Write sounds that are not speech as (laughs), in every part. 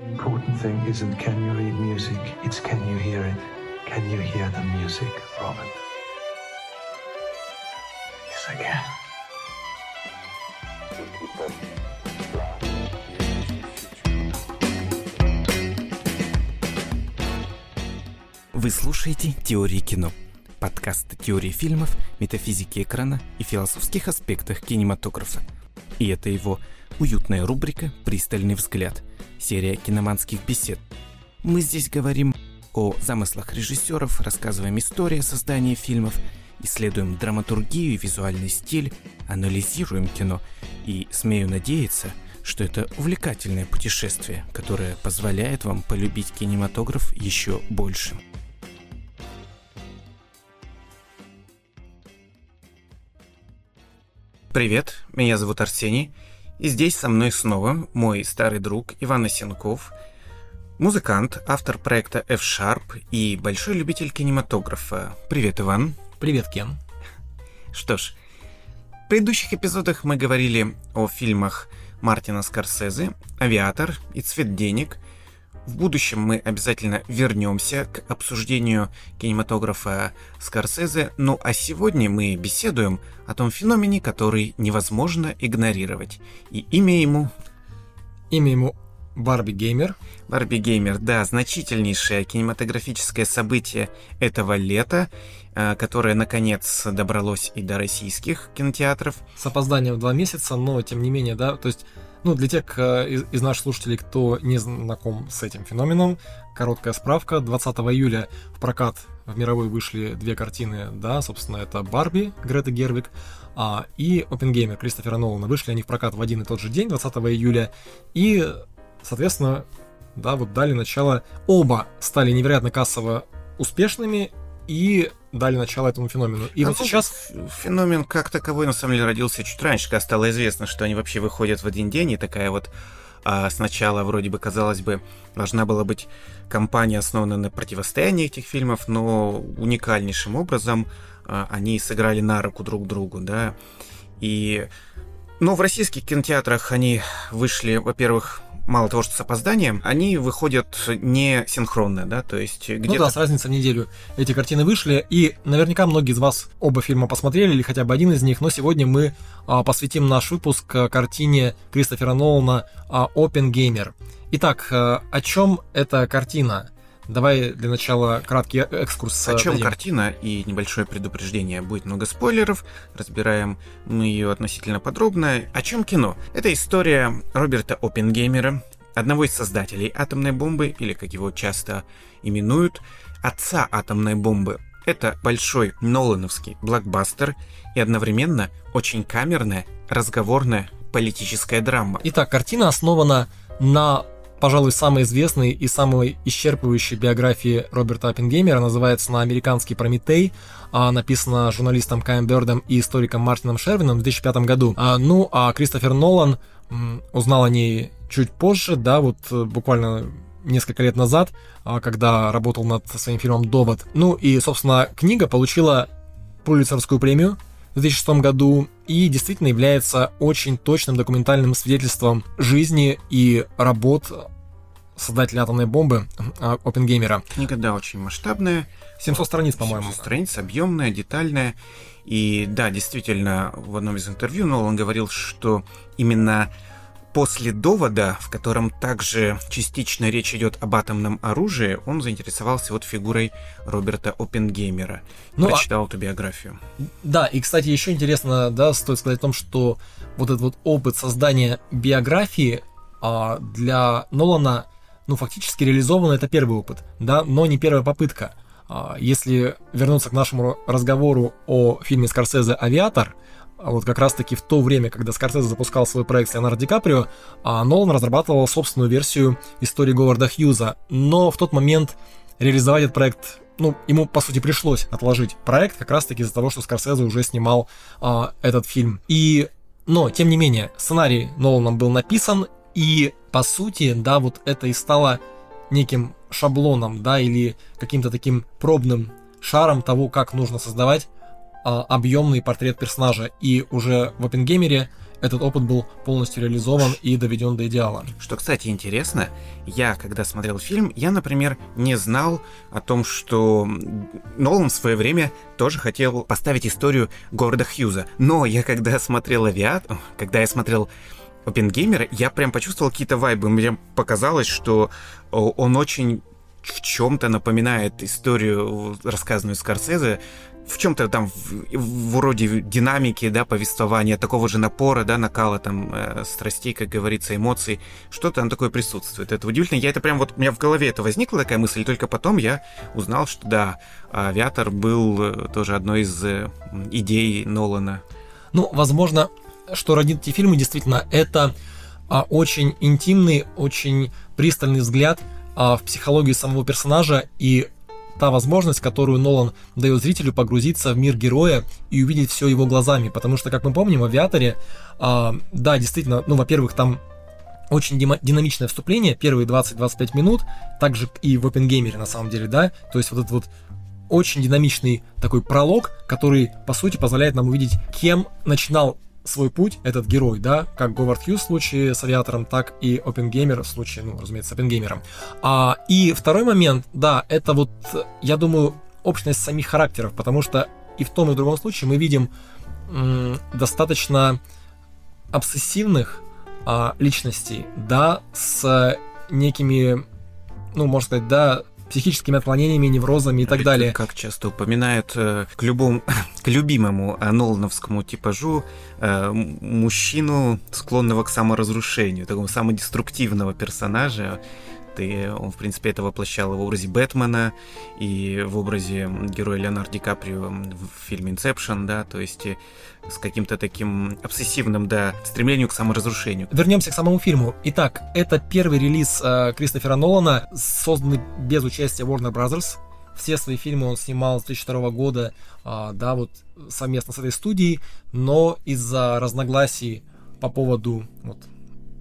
important thing isn't can you read music, it's can you hear it. Can you hear the music, Robert? Yes, I can. Вы слушаете «Теории кино» – подкаст теории фильмов, метафизики экрана и философских аспектах кинематографа. И это его уютная рубрика «Пристальный взгляд» – серия киноманских бесед. Мы здесь говорим о замыслах режиссеров, рассказываем истории создания фильмов, исследуем драматургию и визуальный стиль, анализируем кино и, смею надеяться, что это увлекательное путешествие, которое позволяет вам полюбить кинематограф еще больше. Привет, меня зовут Арсений, и здесь со мной снова мой старый друг Иван Осенков, музыкант, автор проекта F-Sharp и большой любитель кинематографа. Привет, Иван. Привет, Кен. Что ж, в предыдущих эпизодах мы говорили о фильмах Мартина Скорсезе, «Авиатор» и «Цвет денег», в будущем мы обязательно вернемся к обсуждению кинематографа Скорсезе, ну а сегодня мы беседуем о том феномене, который невозможно игнорировать. И имя ему... Имя ему Барби Геймер. Барби Геймер, да, значительнейшее кинематографическое событие этого лета, э, которое наконец добралось и до российских кинотеатров. С опозданием в два месяца, но тем не менее, да, то есть ну, для тех э, из, наших слушателей, кто не знаком с этим феноменом, короткая справка. 20 июля в прокат в мировой вышли две картины, да, собственно, это «Барби» Греты Гервик а, и «Опенгеймер» Кристофера Нолана. Вышли они в прокат в один и тот же день, 20 июля, и, соответственно, да, вот дали начало. Оба стали невероятно кассово успешными, и дали начало этому феномену. И а вот сейчас... Феномен как таковой, на самом деле, родился чуть раньше, когда стало известно, что они вообще выходят в один день, и такая вот а сначала вроде бы, казалось бы, должна была быть компания, основанная на противостоянии этих фильмов, но уникальнейшим образом а, они сыграли на руку друг другу, да. И... Но в российских кинотеатрах они вышли, во-первых, мало того, что с опозданием, они выходят не синхронно, да, то есть где-то... Ну да, с разницей в неделю эти картины вышли, и наверняка многие из вас оба фильма посмотрели, или хотя бы один из них, но сегодня мы а, посвятим наш выпуск картине Кристофера Нолана а, «Опенгеймер». Итак, а, о чем эта картина? Давай для начала краткий экскурс. О чем дадим. картина и небольшое предупреждение. Будет много спойлеров, разбираем мы ее относительно подробно. О чем кино? Это история Роберта Оппенгеймера, одного из создателей атомной бомбы, или как его часто именуют, отца атомной бомбы. Это большой Нолановский блокбастер и одновременно очень камерная, разговорная политическая драма. Итак, картина основана на пожалуй, самой известной и самой исчерпывающей биографии Роберта Оппенгеймера называется «На американский Прометей», а, написана журналистом Каем Бёрдом и историком Мартином Шервином в 2005 году. А, ну, а Кристофер Нолан узнал о ней чуть позже, да, вот э, буквально несколько лет назад, а, когда работал над своим фильмом «Довод». Ну и, собственно, книга получила Пулицерскую премию в 2006 году и действительно является очень точным документальным свидетельством жизни и работ создателя атомной бомбы а, Опенгеймера. Книга, да, очень масштабная. 700 страниц, по-моему. 700 страниц, объемная, детальная. И да, действительно, в одном из интервью Нолан говорил, что именно после довода, в котором также частично речь идет об атомном оружии, он заинтересовался вот фигурой Роберта Оппенгеймера. Ну, а Прочитал а... эту биографию. Да, и, кстати, еще интересно, да, стоит сказать о том, что вот этот вот опыт создания биографии а, для Нолана ну, фактически реализовано это первый опыт, да, но не первая попытка. А, если вернуться к нашему разговору о фильме Скорсезе «Авиатор», а вот как раз-таки в то время, когда Скорсезе запускал свой проект с Леонардо Ди Каприо, а Нолан разрабатывал собственную версию истории Говарда Хьюза, но в тот момент реализовать этот проект ну, ему, по сути, пришлось отложить проект как раз-таки из-за того, что Скорсезе уже снимал а, этот фильм. И, но, тем не менее, сценарий Ноланом был написан, и по сути, да, вот это и стало неким шаблоном, да, или каким-то таким пробным шаром того, как нужно создавать а, объемный портрет персонажа. И уже в Опенгеймере этот опыт был полностью реализован и доведен до идеала. Что, кстати, интересно, я, когда смотрел фильм, я, например, не знал о том, что Нолан в свое время тоже хотел поставить историю Говарда Хьюза. Но я, когда смотрел «Авиат», когда я смотрел Опенгеймера, я прям почувствовал какие-то вайбы. Мне показалось, что он очень в чем-то напоминает историю, рассказанную Скорсезе, в чем-то там в, вроде динамики, да, повествования, такого же напора, да, накала там э, страстей, как говорится, эмоций, что-то там такое присутствует. Это удивительно. Я это прям вот у меня в голове это возникла такая мысль, и только потом я узнал, что да, авиатор был э, тоже одной из э, идей Нолана. Ну, возможно, что родит эти фильмы, действительно, это а, очень интимный, очень пристальный взгляд а, в психологию самого персонажа и та возможность, которую Нолан дает зрителю погрузиться в мир героя и увидеть все его глазами. Потому что, как мы помним, в «Авиаторе», а, да, действительно, ну, во-первых, там очень динамичное вступление, первые 20-25 минут, также и в Опенгеймере на самом деле, да, то есть вот этот вот очень динамичный такой пролог, который, по сути, позволяет нам увидеть, кем начинал свой путь этот герой, да, как Говард Хьюз в случае с авиатором, так и Опенгеймер в случае, ну, разумеется, с Опенгеймером. А, и второй момент, да, это вот, я думаю, общность самих характеров, потому что и в том, и в другом случае мы видим м, достаточно обсессивных а, личностей, да, с некими, ну, можно сказать, да, психическими отклонениями, неврозами и так далее. Как часто упоминают э, к любому, (laughs) к любимому э, Нолановскому типажу э, мужчину, склонного к саморазрушению, такого самодеструктивного персонажа, ты, он, в принципе, это воплощал в образе Бэтмена и в образе героя Леонардо Ди Каприо в фильме «Инсепшн», да, то есть э, с каким-то таким обсессивным, да, стремлением к саморазрушению. Вернемся к самому фильму. Итак, это первый релиз э, Кристофера Нолана, созданный без участия Warner Brothers. Все свои фильмы он снимал с 2002 года, э, да, вот совместно с этой студией, но из-за разногласий по поводу вот,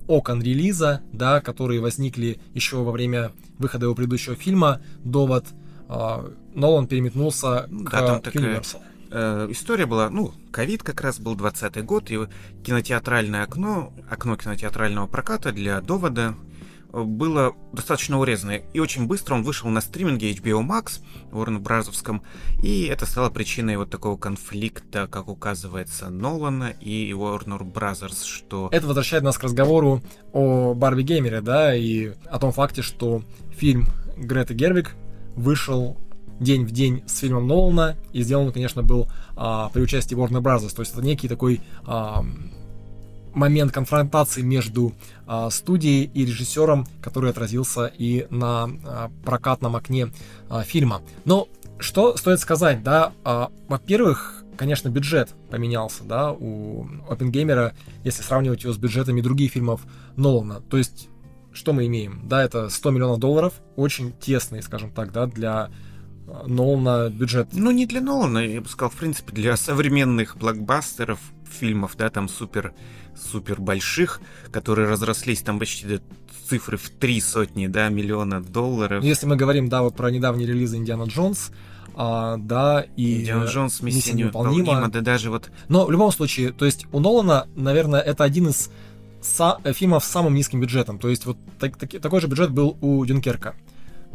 окон релиза, да, которые возникли еще во время выхода его предыдущего фильма «Довод», э, Нолан переметнулся да, к там такая, Universal. Э, история была, ну, ковид как раз был 20 год, и кинотеатральное окно, окно кинотеатрального проката для «Довода» было достаточно урезанное. И очень быстро он вышел на стриминге HBO Max, Warner Бразовском, и это стало причиной вот такого конфликта, как указывается, Нолана и Warner Brothers, что... Это возвращает нас к разговору о Барби Геймере, да, и о том факте, что фильм Греты Гервик вышел день в день с фильмом Нолана, и сделан, конечно, был а, при участии Warner Brothers, то есть это некий такой а, момент конфронтации между а, студией и режиссером, который отразился и на а, прокатном окне а, фильма. Но что стоит сказать, да, а, во-первых, конечно, бюджет поменялся, да, у Опенгеймера, если сравнивать его с бюджетами других фильмов Нолана. То есть, что мы имеем? Да, это 100 миллионов долларов, очень тесный, скажем так, да, для Нолана бюджет. Ну, не для Нолана, я бы сказал, в принципе, для современных блокбастеров, фильмов, да, там супер супер больших, которые разрослись там почти до цифры в три сотни, да, миллиона долларов. Если мы говорим, да, вот про недавний релиз Индиана Джонс, а, да, и Индиана Джонс, миссия невыполнима, да даже вот... Но в любом случае, то есть у Нолана, наверное, это один из са- фильмов с самым низким бюджетом, то есть вот так, так, такой же бюджет был у Дюнкерка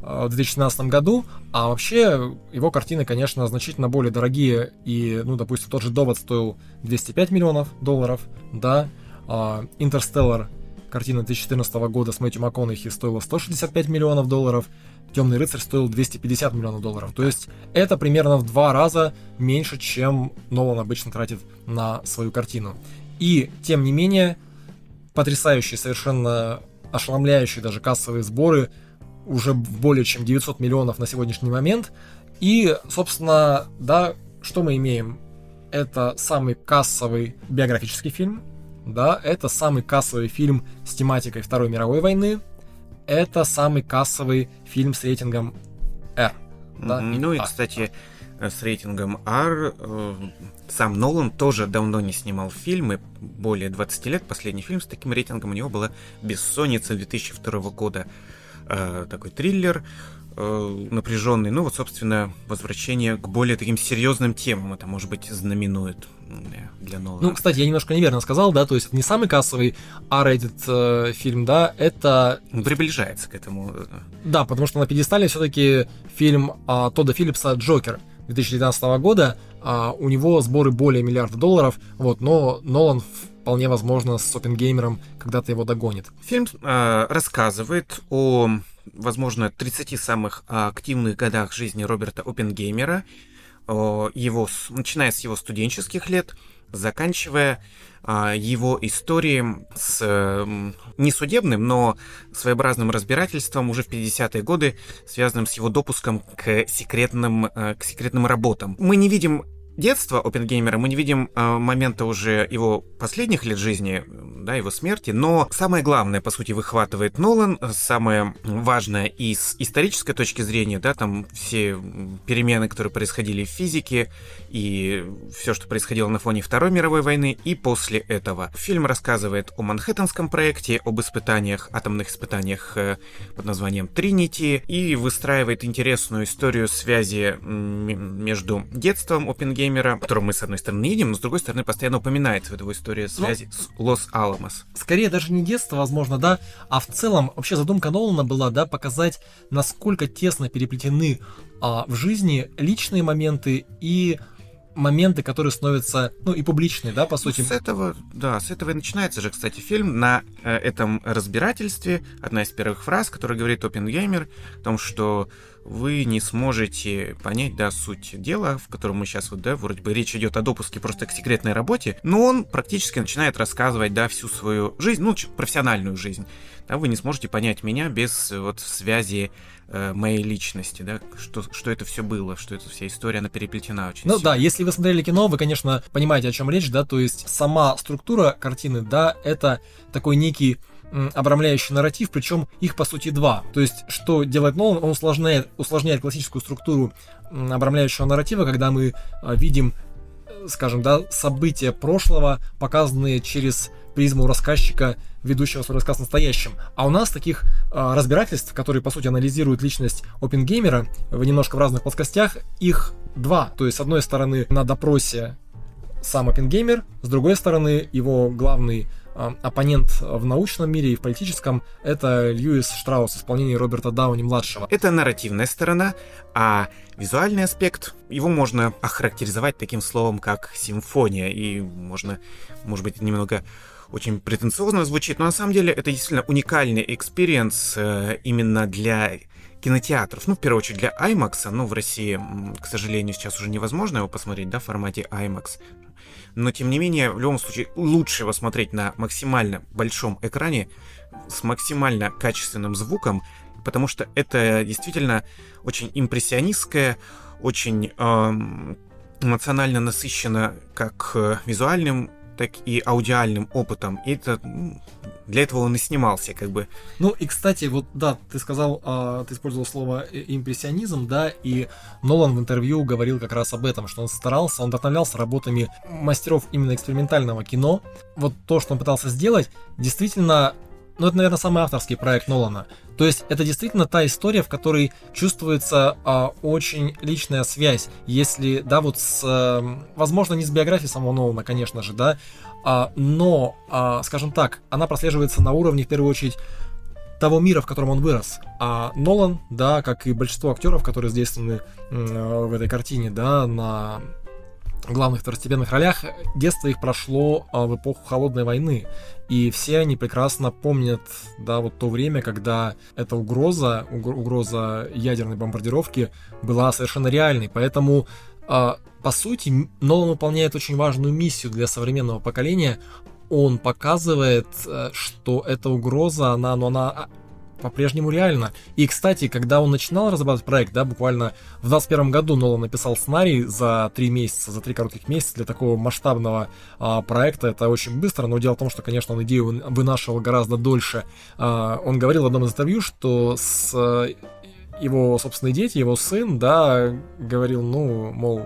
в 2017 году, а вообще его картины, конечно, значительно более дорогие, и, ну, допустим, тот же «Довод» стоил 205 миллионов долларов, да, а «Интерстеллар», картина 2014 года с Мэтью МакКонахи стоила 165 миллионов долларов, «Темный рыцарь» стоил 250 миллионов долларов, то есть это примерно в два раза меньше, чем Нолан обычно тратит на свою картину. И, тем не менее, потрясающие, совершенно ошеломляющие даже кассовые сборы – уже более чем 900 миллионов на сегодняшний момент. И, собственно, да, что мы имеем? Это самый кассовый биографический фильм, да, это самый кассовый фильм с тематикой Второй мировой войны, это самый кассовый фильм с рейтингом R. Да? Ну и, а. кстати, с рейтингом R э, сам Нолан тоже давно не снимал фильмы, более 20 лет. Последний фильм с таким рейтингом у него была «Бессонница» 2002 года. Э, такой триллер. э, напряженный. Ну вот, собственно, возвращение к более таким серьезным темам это, может быть, знаменует для нового. Ну, кстати, я немножко неверно сказал, да, то есть это не самый кассовый R-rated э, фильм, да, это... Приближается к этому. Да, потому что на пьедестале все-таки фильм э, Тодда Филлипса «Джокер» 2019 года, э, у него сборы более миллиарда долларов, вот, но Нолан вполне возможно с Опенгеймером когда-то его догонит. Фильм э, рассказывает о, возможно, 30 самых активных годах жизни Роберта Опенгеймера, его, начиная с его студенческих лет, заканчивая а, его историей с несудебным, но своеобразным разбирательством уже в 50-е годы, связанным с его допуском к секретным, э, к секретным работам. Мы не видим детства Опенгеймера мы не видим э, момента уже его последних лет жизни, да, его смерти, но самое главное, по сути, выхватывает Нолан, самое важное и с исторической точки зрения, да, там все перемены, которые происходили в физике, и все, что происходило на фоне Второй мировой войны, и после этого. Фильм рассказывает о Манхэттенском проекте, об испытаниях, атомных испытаниях э, под названием Тринити, и выстраивает интересную историю связи между детством Опенгеймера геймера, которого мы, с одной стороны, не видим, но с другой стороны, постоянно упоминается в его истории ну, связи ну, с Лос-Аламос. Скорее даже не детство, возможно, да, а в целом вообще задумка Нолана была, да, показать, насколько тесно переплетены а, в жизни личные моменты и моменты, которые становятся, ну, и публичные, да, по сути. С этого, да, с этого и начинается же, кстати, фильм на э, этом разбирательстве. Одна из первых фраз, которая говорит Опенгеймер, о том, что вы не сможете понять, да, суть дела, в котором мы сейчас вот, да, вроде бы речь идет о допуске просто к секретной работе, но он практически начинает рассказывать, да, всю свою жизнь, ну, профессиональную жизнь. Да, вы не сможете понять меня без вот связи э, моей личности, да, что, что это все было, что эта вся история, она переплетена очень Ну сильно. да, если вы смотрели кино, вы, конечно, понимаете, о чем речь, да, то есть сама структура картины, да, это такой некий обрамляющий нарратив, причем их по сути два. То есть, что делает Нолан, он усложняет, усложняет классическую структуру обрамляющего нарратива, когда мы а, видим, э, скажем, да, события прошлого, показанные через призму рассказчика, ведущего свой рассказ настоящим. А у нас таких э, разбирательств, которые, по сути, анализируют личность опенгеймера в немножко в разных плоскостях, их два. То есть, с одной стороны, на допросе сам опенгеймер, с другой стороны, его главный оппонент в научном мире и в политическом — это Льюис Штраус в исполнении Роберта Дауни-младшего. Это нарративная сторона, а визуальный аспект, его можно охарактеризовать таким словом, как симфония, и можно, может быть, немного очень претенциозно звучит, но на самом деле это действительно уникальный experience э, именно для кинотеатров. Ну, в первую очередь для IMAX, но в России, к сожалению, сейчас уже невозможно его посмотреть, да, в формате IMAX но тем не менее, в любом случае, лучше его смотреть на максимально большом экране с максимально качественным звуком, потому что это действительно очень импрессионистское, очень эм, эмоционально насыщено как э, визуальным так и аудиальным опытом. И это для этого он и снимался, как бы. Ну и, кстати, вот да, ты сказал, а, ты использовал слово импрессионизм, да, и Нолан в интервью говорил как раз об этом, что он старался, он вдохновлялся работами мастеров именно экспериментального кино. Вот то, что он пытался сделать, действительно ну, это, наверное, самый авторский проект Нолана. То есть это действительно та история, в которой чувствуется а, очень личная связь. Если, да, вот с, а, возможно, не с биографией самого Нолана, конечно же, да, а, но, а, скажем так, она прослеживается на уровне, в первую очередь, того мира, в котором он вырос. А Нолан, да, как и большинство актеров, которые задействованы в этой картине, да, на главных второстепенных ролях, детство их прошло а, в эпоху Холодной войны. И все они прекрасно помнят, да, вот то время, когда эта угроза, угроза ядерной бомбардировки была совершенно реальной. Поэтому, а, по сути, Нолан выполняет очень важную миссию для современного поколения. Он показывает, э, что эта угроза, она, ну, она по-прежнему реально. И, кстати, когда он начинал разрабатывать проект, да, буквально в 2021 году Нолан написал сценарий за три месяца, за три коротких месяца для такого масштабного а, проекта. Это очень быстро, но дело в том, что, конечно, он идею вынашивал гораздо дольше. А, он говорил в одном из интервью, что с его собственные дети, его сын, да, говорил, ну, мол,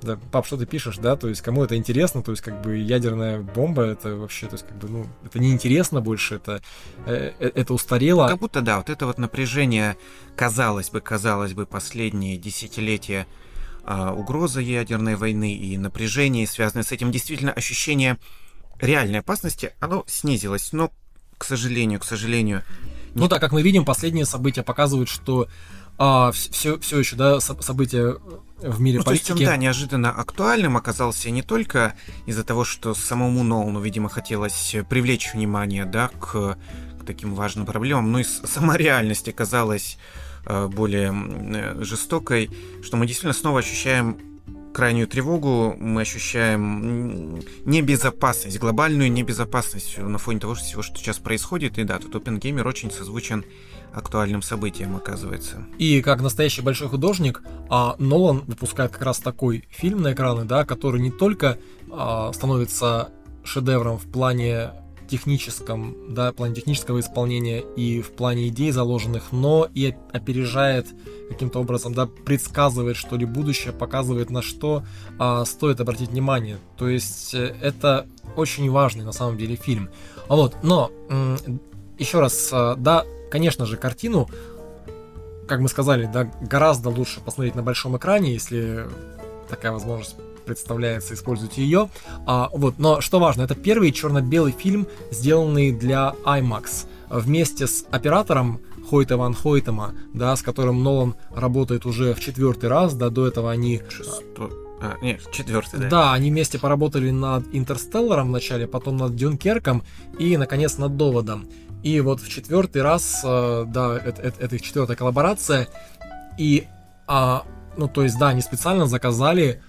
да, пап, что ты пишешь, да, то есть кому это интересно, то есть как бы ядерная бомба, это вообще, то есть как бы, ну, это неинтересно больше, это, э, э это устарело. Как будто, да, вот это вот напряжение, казалось бы, казалось бы, последние десятилетия э, угроза ядерной войны и напряжение, связанное с этим, действительно ощущение реальной опасности, оно снизилось, но, к сожалению, к сожалению... Ну да, как мы видим, последние события показывают, что а, все, все еще, да, события в мире ну, политики. То есть он, да, неожиданно актуальным оказался не только из-за того, что самому Нолану, видимо, хотелось привлечь внимание, да, к, к таким важным проблемам, но и сама реальность оказалась э, более э, жестокой, что мы действительно снова ощущаем крайнюю тревогу, мы ощущаем небезопасность, глобальную небезопасность на фоне того всего, что сейчас происходит. И да, тут Опенгеймер очень созвучен актуальным событием, оказывается. И как настоящий большой художник, а, Нолан выпускает как раз такой фильм на экраны, да, который не только а, становится шедевром в плане техническом, да, в плане технического исполнения и в плане идей заложенных, но и опережает каким-то образом, да, предсказывает что ли будущее, показывает на что а, стоит обратить внимание. То есть э, это очень важный на самом деле фильм. Вот, но еще раз, а, да, конечно же, картину, как мы сказали, да, гораздо лучше посмотреть на большом экране, если такая возможность представляется, используйте ее. А, вот, но что важно, это первый черно-белый фильм, сделанный для IMAX. Вместе с оператором Хойта Ван Хойтема, да, с которым Нолан работает уже в четвертый раз, да, до этого они... Шестой. А, нет, четвертый, да. Да, они вместе поработали над Интерстелларом вначале, потом над Дюнкерком и, наконец, над Доводом. И вот в четвертый раз, э, да, это, это, это их четвертая коллаборация. И, а, ну, то есть, да, они специально заказали а,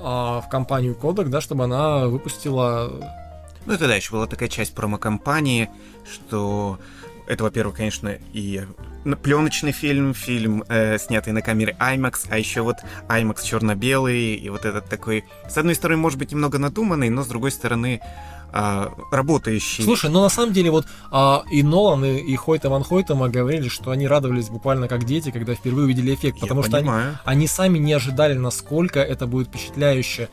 в компанию Kodak, да, чтобы она выпустила... Ну, это да, еще была такая часть промо-компании, что это, во-первых, конечно, и пленочный фильм, фильм, э, снятый на камере IMAX, а еще вот IMAX черно-белый, и вот этот такой, с одной стороны, может быть, немного надуманный, но с другой стороны, а, работающий. Слушай, ну на самом деле вот а, и Нолан, и, и Хойта Ван Хойтема говорили, что они радовались буквально как дети, когда впервые увидели эффект, потому Я что они, они сами не ожидали, насколько это будет впечатляюще.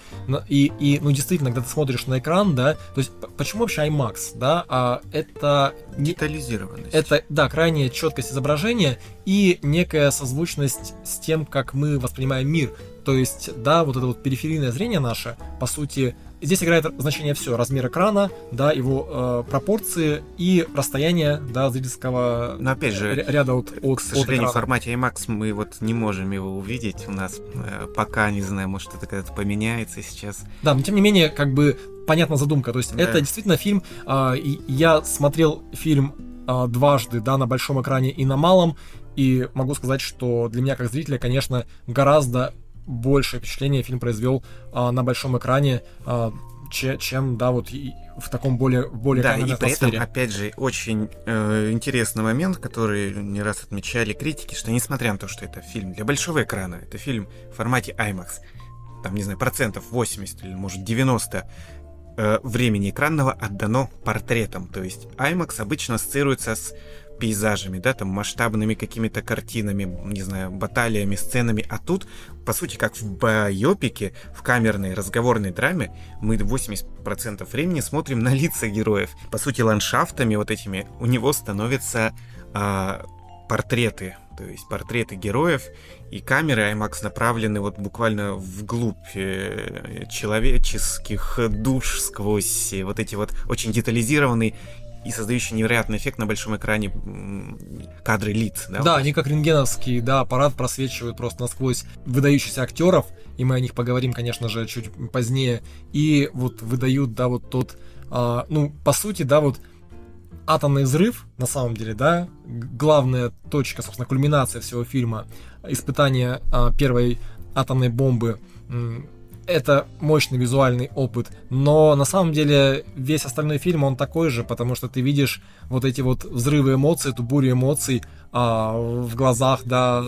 И, и, ну действительно, когда ты смотришь на экран, да, то есть почему вообще IMAX, да, а, это... Детализированность. Это, да, крайняя четкость изображения и некая созвучность с тем, как мы воспринимаем мир. То есть, да, вот это вот периферийное зрение наше, по сути, Здесь играет значение все: размер экрана, да, его э, пропорции и расстояние, да, зрительского Но опять же, ряда от, от К сожалению, от в формате IMAX мы вот не можем его увидеть. У нас э, пока, не знаю, может это когда-то поменяется сейчас. Да, но тем не менее, как бы понятна задумка. То есть да. это действительно фильм. Э, я смотрел фильм э, дважды, да, на большом экране и на малом. И могу сказать, что для меня как зрителя, конечно, гораздо большее впечатление фильм произвел а, на большом экране, а, че, чем, да, вот и в таком более, более Да, и при этом, опять же, очень э, интересный момент, который не раз отмечали критики, что несмотря на то, что это фильм для большого экрана, это фильм в формате IMAX, там, не знаю, процентов 80 или, может, 90 э, времени экранного отдано портретам. То есть IMAX обычно ассоциируется с пейзажами, да, там масштабными какими-то картинами, не знаю, баталиями, сценами, а тут, по сути, как в байопике, в камерной разговорной драме, мы 80% времени смотрим на лица героев. По сути, ландшафтами вот этими у него становятся а, портреты, то есть портреты героев, и камеры IMAX направлены вот буквально вглубь э, человеческих душ сквозь вот эти вот очень детализированные и создающий невероятный эффект на большом экране кадры лиц. Да, да они как рентгеновский да, аппарат просвечивают просто насквозь выдающихся актеров, и мы о них поговорим, конечно же, чуть позднее, и вот выдают, да, вот тот, а, ну, по сути, да, вот атомный взрыв, на самом деле, да, главная точка, собственно, кульминация всего фильма, испытание а, первой атомной бомбы это мощный визуальный опыт, но на самом деле весь остальной фильм он такой же, потому что ты видишь вот эти вот взрывы эмоций, эту бурю эмоций а, в глазах, да,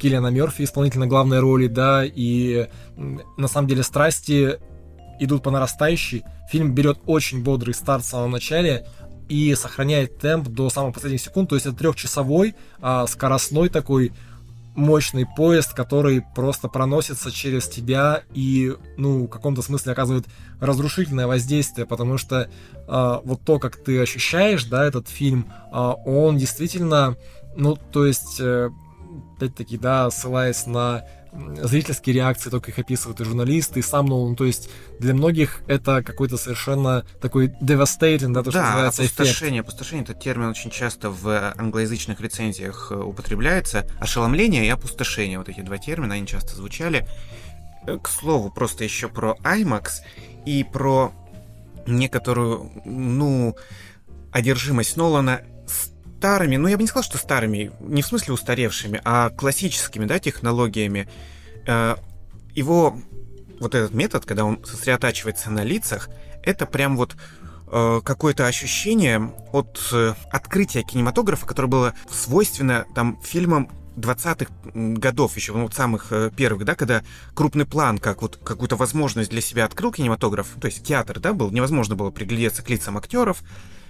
Киллиана Мерфи, исполнительно главной роли, да, и на самом деле страсти идут по нарастающей. Фильм берет очень бодрый старт в самом начале и сохраняет темп до самых последних секунд, то есть это трехчасовой, а, скоростной такой мощный поезд, который просто проносится через тебя и, ну, в каком-то смысле оказывает разрушительное воздействие, потому что э, вот то, как ты ощущаешь, да, этот фильм, э, он действительно, ну, то есть, э, опять-таки, да, ссылаясь на зрительские реакции, только их описывают и журналисты, и сам Нолан. То есть для многих это какой-то совершенно такой devastating, да, то, что да, называется опустошение. Эффект. Опустошение, этот термин очень часто в англоязычных рецензиях э, употребляется. Ошеломление и опустошение, вот эти два термина, они часто звучали. Э, к слову, просто еще про IMAX и про некоторую, ну, одержимость Нолана старыми, ну я бы не сказал, что старыми, не в смысле устаревшими, а классическими, да, технологиями. Э, его вот этот метод, когда он сосредотачивается на лицах, это прям вот э, какое-то ощущение от э, открытия кинематографа, которое было свойственно там фильмам 20-х годов, еще ну, вот самых первых, да, когда крупный план, как вот какую-то возможность для себя открыл кинематограф, то есть театр, да, был, невозможно было приглядеться к лицам актеров,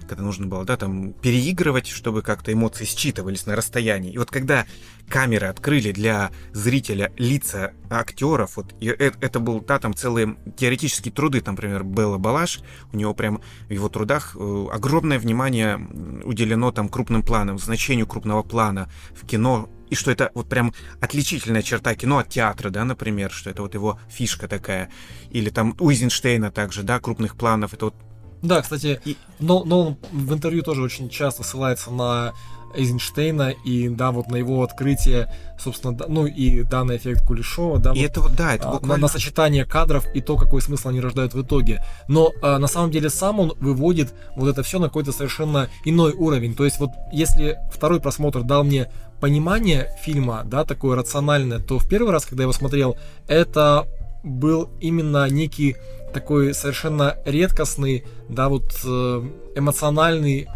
когда нужно было, да, там, переигрывать, чтобы как-то эмоции считывались на расстоянии. И вот когда камеры открыли для зрителя лица актеров, вот и это, был, да, там целые теоретические труды, там, например, Белла Балаш, у него прям в его трудах э, огромное внимание уделено там крупным планам, значению крупного плана в кино, и что это вот прям отличительная черта кино от театра, да, например, что это вот его фишка такая. Или там у Эйзенштейна также, да, крупных планов, это вот да, кстати, и... но, но в интервью тоже очень часто ссылается на Эйзенштейна и, да, вот на его открытие, собственно, да, ну и данный эффект Кулешова, да, и вот, это вот, да, это а, буквально... на, на сочетание кадров и то, какой смысл они рождают в итоге. Но а, на самом деле сам он выводит вот это все на какой-то совершенно иной уровень. То есть вот если второй просмотр дал мне понимание фильма, да, такое рациональное, то в первый раз, когда я его смотрел, это был именно некий такой совершенно редкостный, да, вот э, эмоциональный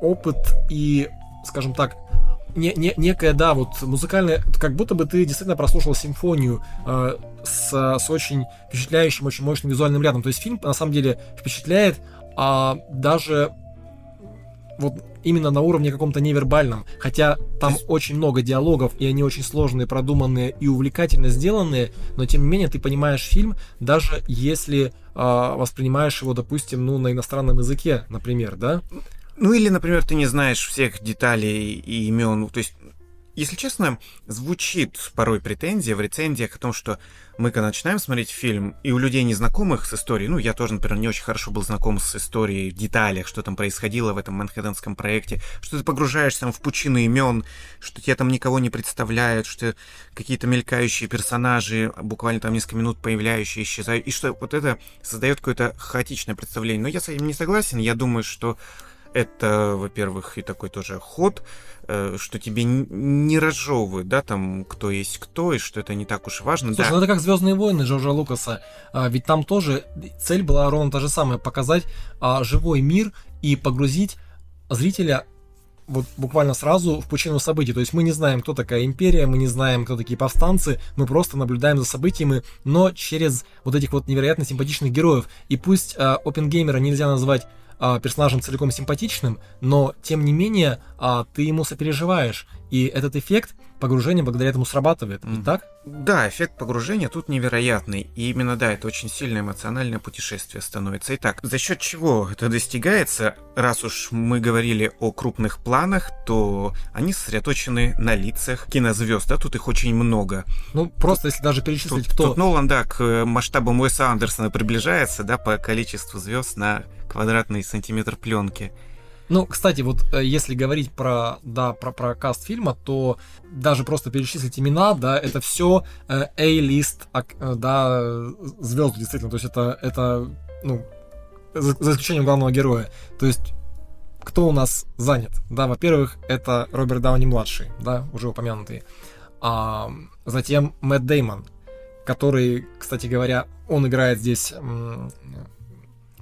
опыт и, скажем так, не, не, некая, да, вот музыкальная, как будто бы ты действительно прослушал симфонию э, с, с очень впечатляющим, очень мощным визуальным рядом. То есть фильм на самом деле впечатляет, а даже вот именно на уровне каком-то невербальном. Хотя там есть... очень много диалогов, и они очень сложные, продуманные и увлекательно сделанные, но тем не менее ты понимаешь фильм, даже если э, воспринимаешь его, допустим, ну, на иностранном языке, например, да? Ну или, например, ты не знаешь всех деталей и имен. То есть если честно, звучит порой претензия в рецензиях о том, что мы, когда начинаем смотреть фильм, и у людей незнакомых с историей, ну, я тоже, например, не очень хорошо был знаком с историей в деталях, что там происходило в этом манхэттенском проекте, что ты погружаешься там в пучины имен, что тебе там никого не представляют, что какие-то мелькающие персонажи, буквально там несколько минут появляющие, исчезают, и что вот это создает какое-то хаотичное представление. Но я с этим не согласен, я думаю, что это, во-первых, и такой тоже ход, что тебе не разжевывают, да, там, кто есть кто, и что это не так уж важно. Слушай, да. ну это как Звездные войны Джорджа Лукаса. А, ведь там тоже цель была ровно та же самая, показать а, живой мир и погрузить зрителя вот буквально сразу в пучину событий. То есть мы не знаем, кто такая империя, мы не знаем, кто такие повстанцы, мы просто наблюдаем за событиями, но через вот этих вот невероятно симпатичных героев. И пусть э, Опенгеймера нельзя назвать а, персонажем целиком симпатичным, но тем не менее а, ты ему сопереживаешь. И этот эффект погружения благодаря этому срабатывает. Mm. так? Да, эффект погружения тут невероятный. И именно да, это очень сильное эмоциональное путешествие становится. Итак, за счет чего это достигается? Раз уж мы говорили о крупных планах, то они сосредоточены на лицах кинозвезд. Да, тут их очень много. Ну, просто тут, если даже перечислить, тут, кто... Тут Нолан, да, к масштабам Уэса Андерсона приближается, да, по количеству звезд на квадратный сантиметр пленки. Ну, кстати, вот э, если говорить про, да, про, про каст фильма, то даже просто перечислить имена, да, это все э, A-лист, э, да, звезды, действительно. То есть это, это ну, за, за исключением главного героя. То есть кто у нас занят? Да, во-первых, это Роберт Дауни младший, да, уже упомянутый. А, затем Мэтт Деймон, который, кстати говоря, он играет здесь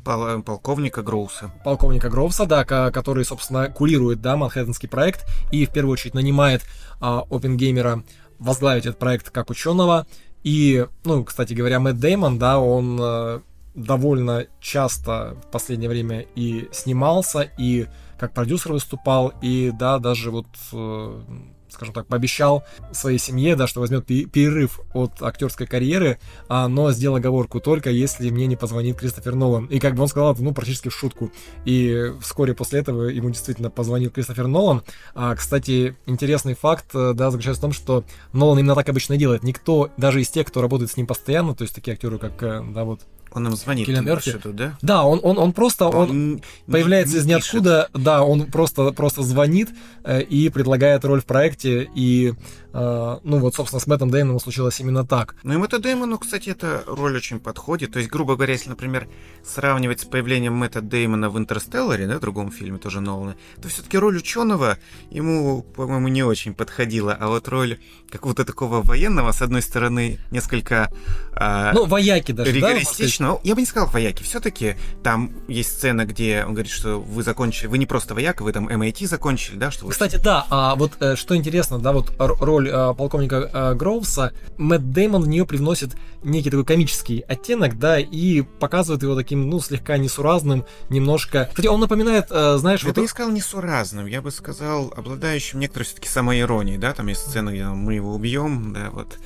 Пол, полковника Гроуса. Полковника Гроуса, да, который, собственно, курирует, да, Манхэттенский проект и, в первую очередь, нанимает а, Опенгеймера возглавить этот проект как ученого. И, ну, кстати говоря, Мэтт Деймон, да, он а, довольно часто в последнее время и снимался, и как продюсер выступал, и, да, даже вот, э, скажем так, пообещал своей семье, да, что возьмет перерыв от актерской карьеры, а, но сделал оговорку только если мне не позвонит Кристофер Нолан. И как бы он сказал ну, практически в шутку. И вскоре после этого ему действительно позвонил Кристофер Нолан. А, кстати, интересный факт, э, да, заключается в том, что Нолан именно так обычно делает. Никто, даже из тех, кто работает с ним постоянно, то есть такие актеры, как, э, да, вот он им звонит. Киллиан Мерфи. Тут, да? Да, он, он, он просто он, он появляется из ниоткуда. Да, он просто, просто звонит э, и предлагает роль в проекте. И ну вот, собственно, с Мэттом Дэймоном случилось именно так. Ну и Мэтта Дэймону, кстати, эта роль очень подходит. То есть, грубо говоря, если, например, сравнивать с появлением Мэтта Дэймона в «Интерстелларе», да, в другом фильме тоже Нолана, то все-таки роль ученого ему, по-моему, не очень подходила. А вот роль какого-то такого военного, с одной стороны, несколько... А, ну, вояки даже, ригористично. Да, я бы не сказал вояки. Все-таки там есть сцена, где он говорит, что вы закончили, вы не просто вояка, вы там MIT закончили, да? Что Кстати, да, а вот э, что интересно, да, вот роль роль э, полковника э, Гроувса, Мэтт Дэймон в нее привносит некий такой комический оттенок, да, и показывает его таким, ну, слегка несуразным, немножко... Кстати, он напоминает, э, знаешь... Я вот... бы не сказал несуразным, я бы сказал обладающим некоторой все-таки самоиронией, да, там есть сцена, где мы его убьем, да, вот.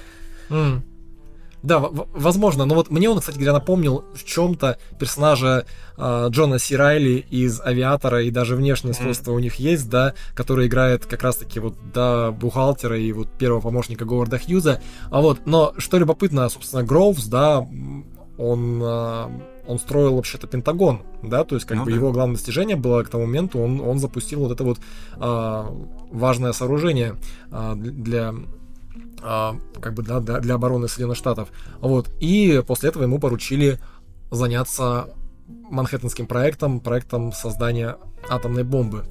Mm. Да, возможно, но вот мне он, кстати говоря, напомнил в чем-то персонажа э, Джона Си Райли из Авиатора, и даже внешнее сходство mm-hmm. у них есть, да, который играет как раз-таки вот, да, бухгалтера и вот первого помощника Говарда Хьюза. А вот, но что любопытно, собственно, Гроувс, да, он, э, он строил вообще-то Пентагон, да, то есть как ну, бы да. его главное достижение было к тому моменту, он, он запустил вот это вот э, важное сооружение э, для как бы для, для обороны Соединенных Штатов. Вот. И после этого ему поручили заняться Манхэттенским проектом, проектом создания атомной бомбы.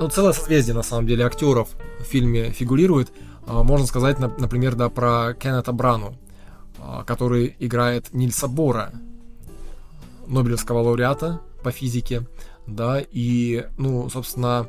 Ну, целое созвездие, на самом деле, актеров в фильме фигурирует. А, можно сказать, например, да, про Кеннета Брану, а, который играет Нильса Бора, Нобелевского лауреата по физике, да, и, ну, собственно,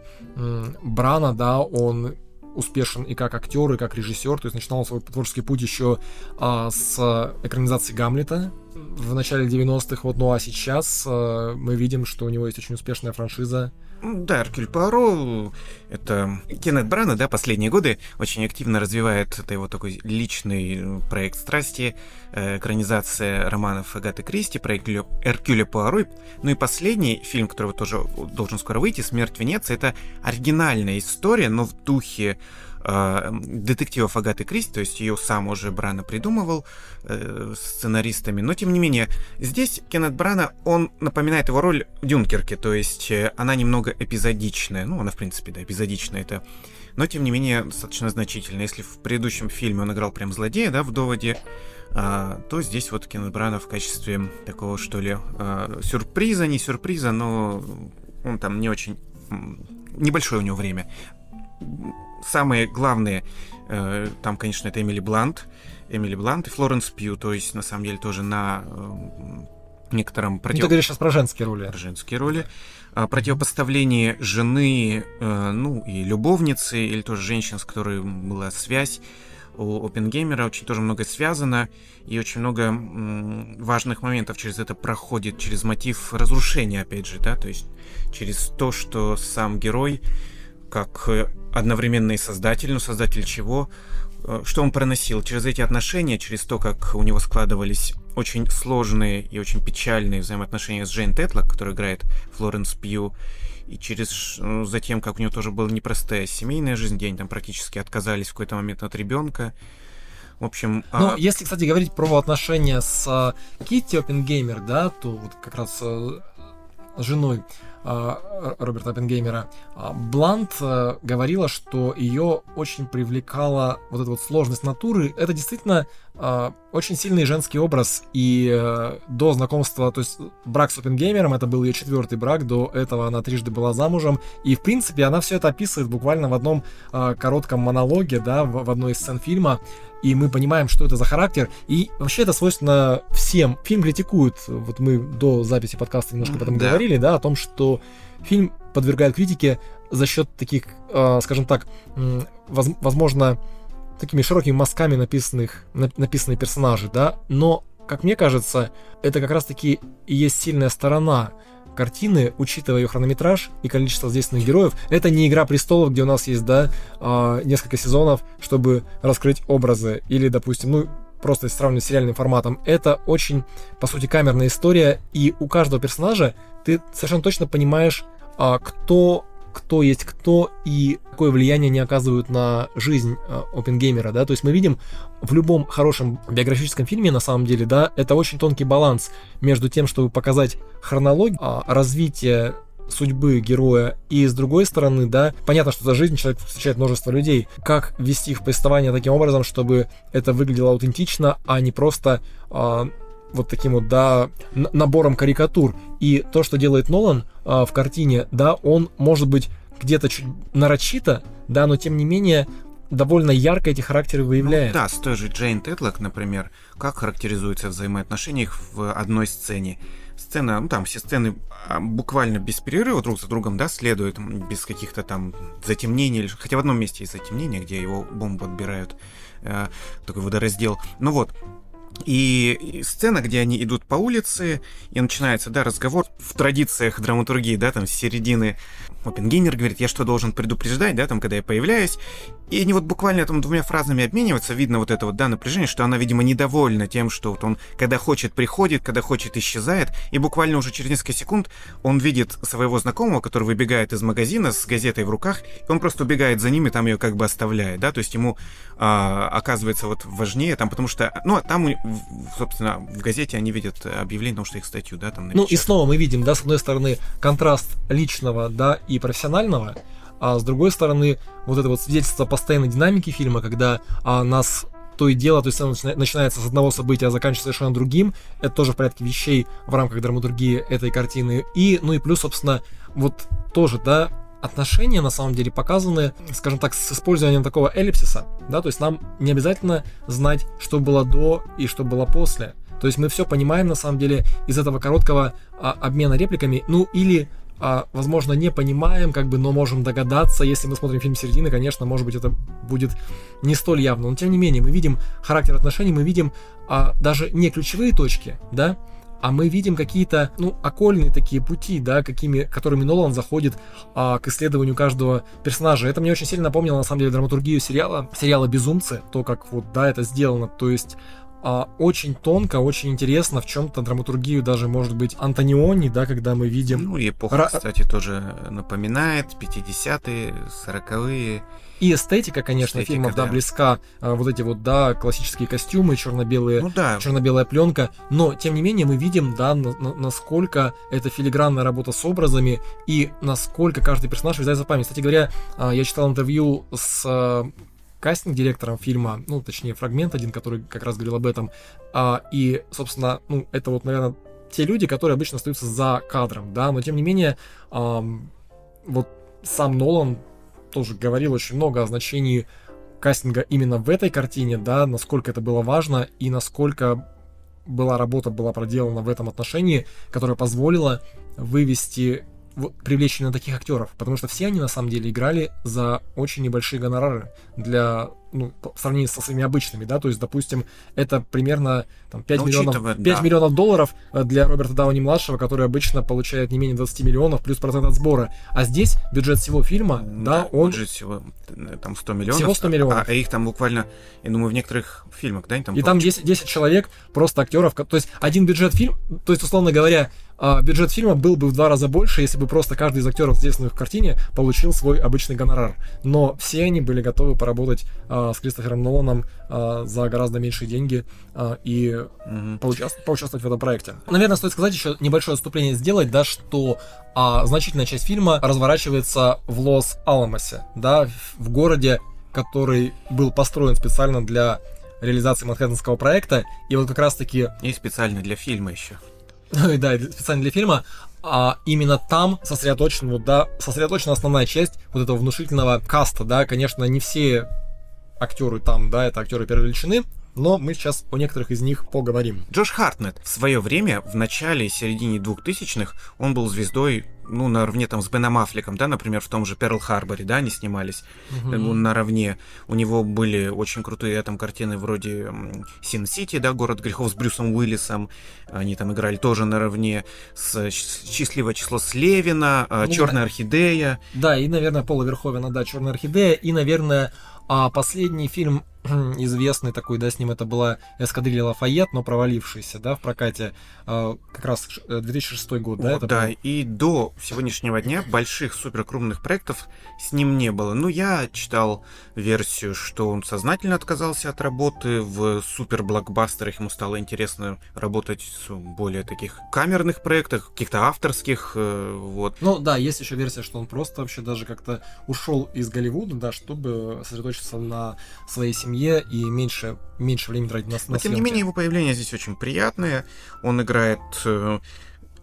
Брана, да, он успешен и как актер, и как режиссер. То есть начинал свой творческий путь еще а, с экранизации Гамлета в начале 90-х. Вот, ну а сейчас а, мы видим, что у него есть очень успешная франшиза да, Эркюль Пуаро, это Кеннет Брана, да, последние годы очень активно развивает это его такой личный проект страсти, э, экранизация романов Агаты Кристи, проект Эркюля Пуаро. Ну и последний фильм, который тоже должен скоро выйти, «Смерть Венеции», это оригинальная история, но в духе э, детективов Агаты Кристи, то есть ее сам уже Брана придумывал э, сценаристами, но тем не менее, здесь Кеннет Брана, он напоминает его роль в Дюнкерке, то есть э, она немного эпизодичная, ну она в принципе, да, эпизодичная, это но тем не менее достаточно значительно. Если в предыдущем фильме он играл прям злодея, да, в доводе, а, то здесь вот Кеннет Брана в качестве такого, что ли, а, сюрприза, не сюрприза, но он там не очень небольшое у него время самые главные, э, там, конечно, это Эмили Блант, Эмили Блант и Флоренс Пью, то есть, на самом деле, тоже на э, некотором против... Ну, ты говоришь сейчас про женские роли. Про женские роли. А, противопоставление жены, э, ну, и любовницы, или тоже женщин, с которой была связь, у Опенгеймера очень тоже много связано, и очень много важных моментов через это проходит, через мотив разрушения, опять же, да, то есть через то, что сам герой как э, одновременно и создатель, но создатель чего? Э, что он проносил через эти отношения, через то, как у него складывались очень сложные и очень печальные взаимоотношения с Джейн Тетлок, которая играет Флоренс Пью, и через ну, затем, как у него тоже была непростая семейная жизнь, где они там практически отказались в какой-то момент от ребенка. В общем... Ну, а... если, кстати, говорить про отношения с Китти Оппенгеймер, да, то вот как раз с женой а, Роберта Оппенгеймера, а, Блант э, говорила, что ее очень привлекала вот эта вот сложность натуры. Это действительно очень сильный женский образ, и э, до знакомства, то есть брак с Оппенгеймером, это был ее четвертый брак, до этого она трижды была замужем, и в принципе она все это описывает буквально в одном коротком монологе, да, в, одной из сцен фильма, и мы понимаем, что это за характер. И вообще это свойственно всем. Фильм критикует, вот мы до записи подкаста немножко об этом да. говорили, да, о том, что фильм подвергает критике за счет таких, э, скажем так, возможно, такими широкими мазками написанных, написанные персонажи, да, но, как мне кажется, это как раз-таки и есть сильная сторона картины, учитывая ее хронометраж и количество задействованных героев, это не «Игра престолов», где у нас есть, да, а, несколько сезонов, чтобы раскрыть образы, или, допустим, ну, просто сравнивать с сериальным форматом, это очень, по сути, камерная история, и у каждого персонажа ты совершенно точно понимаешь, а, кто кто есть кто и какое влияние они оказывают на жизнь опенгеймера, да, то есть мы видим в любом хорошем биографическом фильме, на самом деле, да, это очень тонкий баланс между тем, чтобы показать хронологию а, развития судьбы героя, и с другой стороны, да, понятно, что за жизнь человек встречает множество людей. Как вести их повествование таким образом, чтобы это выглядело аутентично, а не просто а, вот таким вот, да, набором карикатур. И то, что делает Нолан а, в картине, да, он может быть где-то чуть нарочито, да, но тем не менее довольно ярко эти характеры выявляет. Ну, да, с той же Джейн Тетлок, например, как характеризуются взаимоотношения их в одной сцене. Сцена, ну там все сцены а, буквально без перерыва друг за другом, да, следуют, без каких-то там затемнений, хотя в одном месте есть затемнение, где его бомбу отбирают, э, такой водораздел. Ну вот, и, сцена, где они идут по улице, и начинается, да, разговор в традициях драматургии, да, там, с середины. Оппенгеймер говорит, я что, должен предупреждать, да, там, когда я появляюсь, и они вот буквально там двумя фразами обмениваются, видно вот это вот, да, напряжение, что она, видимо, недовольна тем, что вот он, когда хочет, приходит, когда хочет, исчезает, и буквально уже через несколько секунд он видит своего знакомого, который выбегает из магазина с газетой в руках, и он просто убегает за ними, там ее как бы оставляет, да, то есть ему а, оказывается вот важнее там, потому что, ну, а там, собственно, в газете они видят объявление, потому что их статью, да, там напечатали. Ну, и снова мы видим, да, с одной стороны, контраст личного, да, и профессионального, а с другой стороны, вот это вот свидетельство постоянной динамики фильма, когда а, нас то и дело, то есть начинается с одного события, а заканчивается совершенно другим. Это тоже в порядке вещей в рамках драматургии этой картины. И, ну и плюс, собственно, вот тоже, да, отношения на самом деле показаны, скажем так, с использованием такого эллипсиса, да, то есть нам не обязательно знать, что было до и что было после. То есть мы все понимаем на самом деле из этого короткого а, обмена репликами, ну или а, возможно, не понимаем, как бы, но можем догадаться. Если мы смотрим фильм середины, конечно, может быть, это будет не столь явно. Но тем не менее, мы видим характер отношений, мы видим а, даже не ключевые точки, да, а мы видим какие-то, ну, окольные такие пути, да, какими, которыми Нолан заходит а, к исследованию каждого персонажа. Это мне очень сильно напомнило, на самом деле, драматургию сериала, сериала «Безумцы», то, как вот, да, это сделано, то есть а, очень тонко, очень интересно, в чем-то драматургию даже, может быть, Антониони, да, когда мы видим... Ну, эпоха, Ра... кстати, тоже напоминает, 50-е, 40-е. И эстетика, конечно, эстетика, фильмов, да, да близка. А, вот эти вот, да, классические костюмы, черно-белые, ну, да. черно-белая пленка. Но, тем не менее, мы видим, да, на, на, насколько это филигранная работа с образами и насколько каждый персонаж влезает за память. Кстати говоря, а, я читал интервью с а, кастинг-директором фильма, ну, точнее, фрагмент один, который как раз говорил об этом. А, и, собственно, ну, это вот, наверное, те люди, которые обычно остаются за кадром, да, но тем не менее, вот сам Нолан тоже говорил очень много о значении кастинга именно в этой картине, да, насколько это было важно и насколько была работа была проделана в этом отношении, которая позволила вывести привлечь именно таких актеров, потому что все они на самом деле играли за очень небольшие гонорары для ну, в сравнении со своими обычными, да, то есть, допустим, это примерно там, 5, ну, миллионов, 5 да. миллионов долларов э, для Роберта Дауни-младшего, который обычно получает не менее 20 миллионов плюс процент от сбора. А здесь бюджет всего фильма, да, да он... Бюджет всего э, там 100 миллионов. Всего 100 миллионов. А, а их там буквально, я думаю, в некоторых фильмах, да, там... И там 10, 10 человек, просто актеров, то есть один бюджет фильм, то есть, условно говоря, а бюджет фильма был бы в два раза больше, если бы просто каждый из актеров, задействованных в картине, получил свой обычный гонорар. Но все они были готовы поработать а, с Кристофером Ноланом а, за гораздо меньшие деньги а, и угу. поучаствовать, поучаствовать в этом проекте. Наверное, стоит сказать еще небольшое отступление сделать, да, что а, значительная часть фильма разворачивается в Лос-Аламосе, да, в городе, который был построен специально для реализации Манхэттенского проекта, и вот как раз-таки... И специально для фильма еще. (laughs) Да, специально для фильма, а именно там сосредоточена, вот, да, сосредоточена основная часть вот этого внушительного каста, да, конечно, не все актеры там, да, это актеры первой величины, но мы сейчас о некоторых из них поговорим. Джош Хартнет в свое время, в начале и середине 2000-х, он был звездой ну, наравне там с Беном Аффлеком, да, например, в том же Перл Харборе, да, они снимались угу. ну, наравне. У него были очень крутые там картины вроде Син Сити, да, Город грехов с Брюсом Уиллисом. Они там играли тоже наравне с Счастливое число Слевина, а, ну, Черная да. орхидея. Да, и, наверное, Пола Верховена, да, Черная орхидея, и, наверное, а последний фильм (clears throat) известный такой, да, с ним это была «Эскадрилья Лафайет», но провалившийся, да, в прокате, э, как раз 2006 э, год, да? это да, был? и до сегодняшнего дня больших суперкрупных проектов с ним не было. Ну, я читал версию, что он сознательно отказался от работы в суперблокбастерах, ему стало интересно работать в более таких камерных проектах, каких-то авторских, э, вот. Ну, да, есть еще версия, что он просто вообще даже как-то ушел из Голливуда, да, чтобы сосредоточиться на своей семье семье и меньше, меньше времени тратить на, на Но, тем не менее, его появление здесь очень приятное. Он играет э,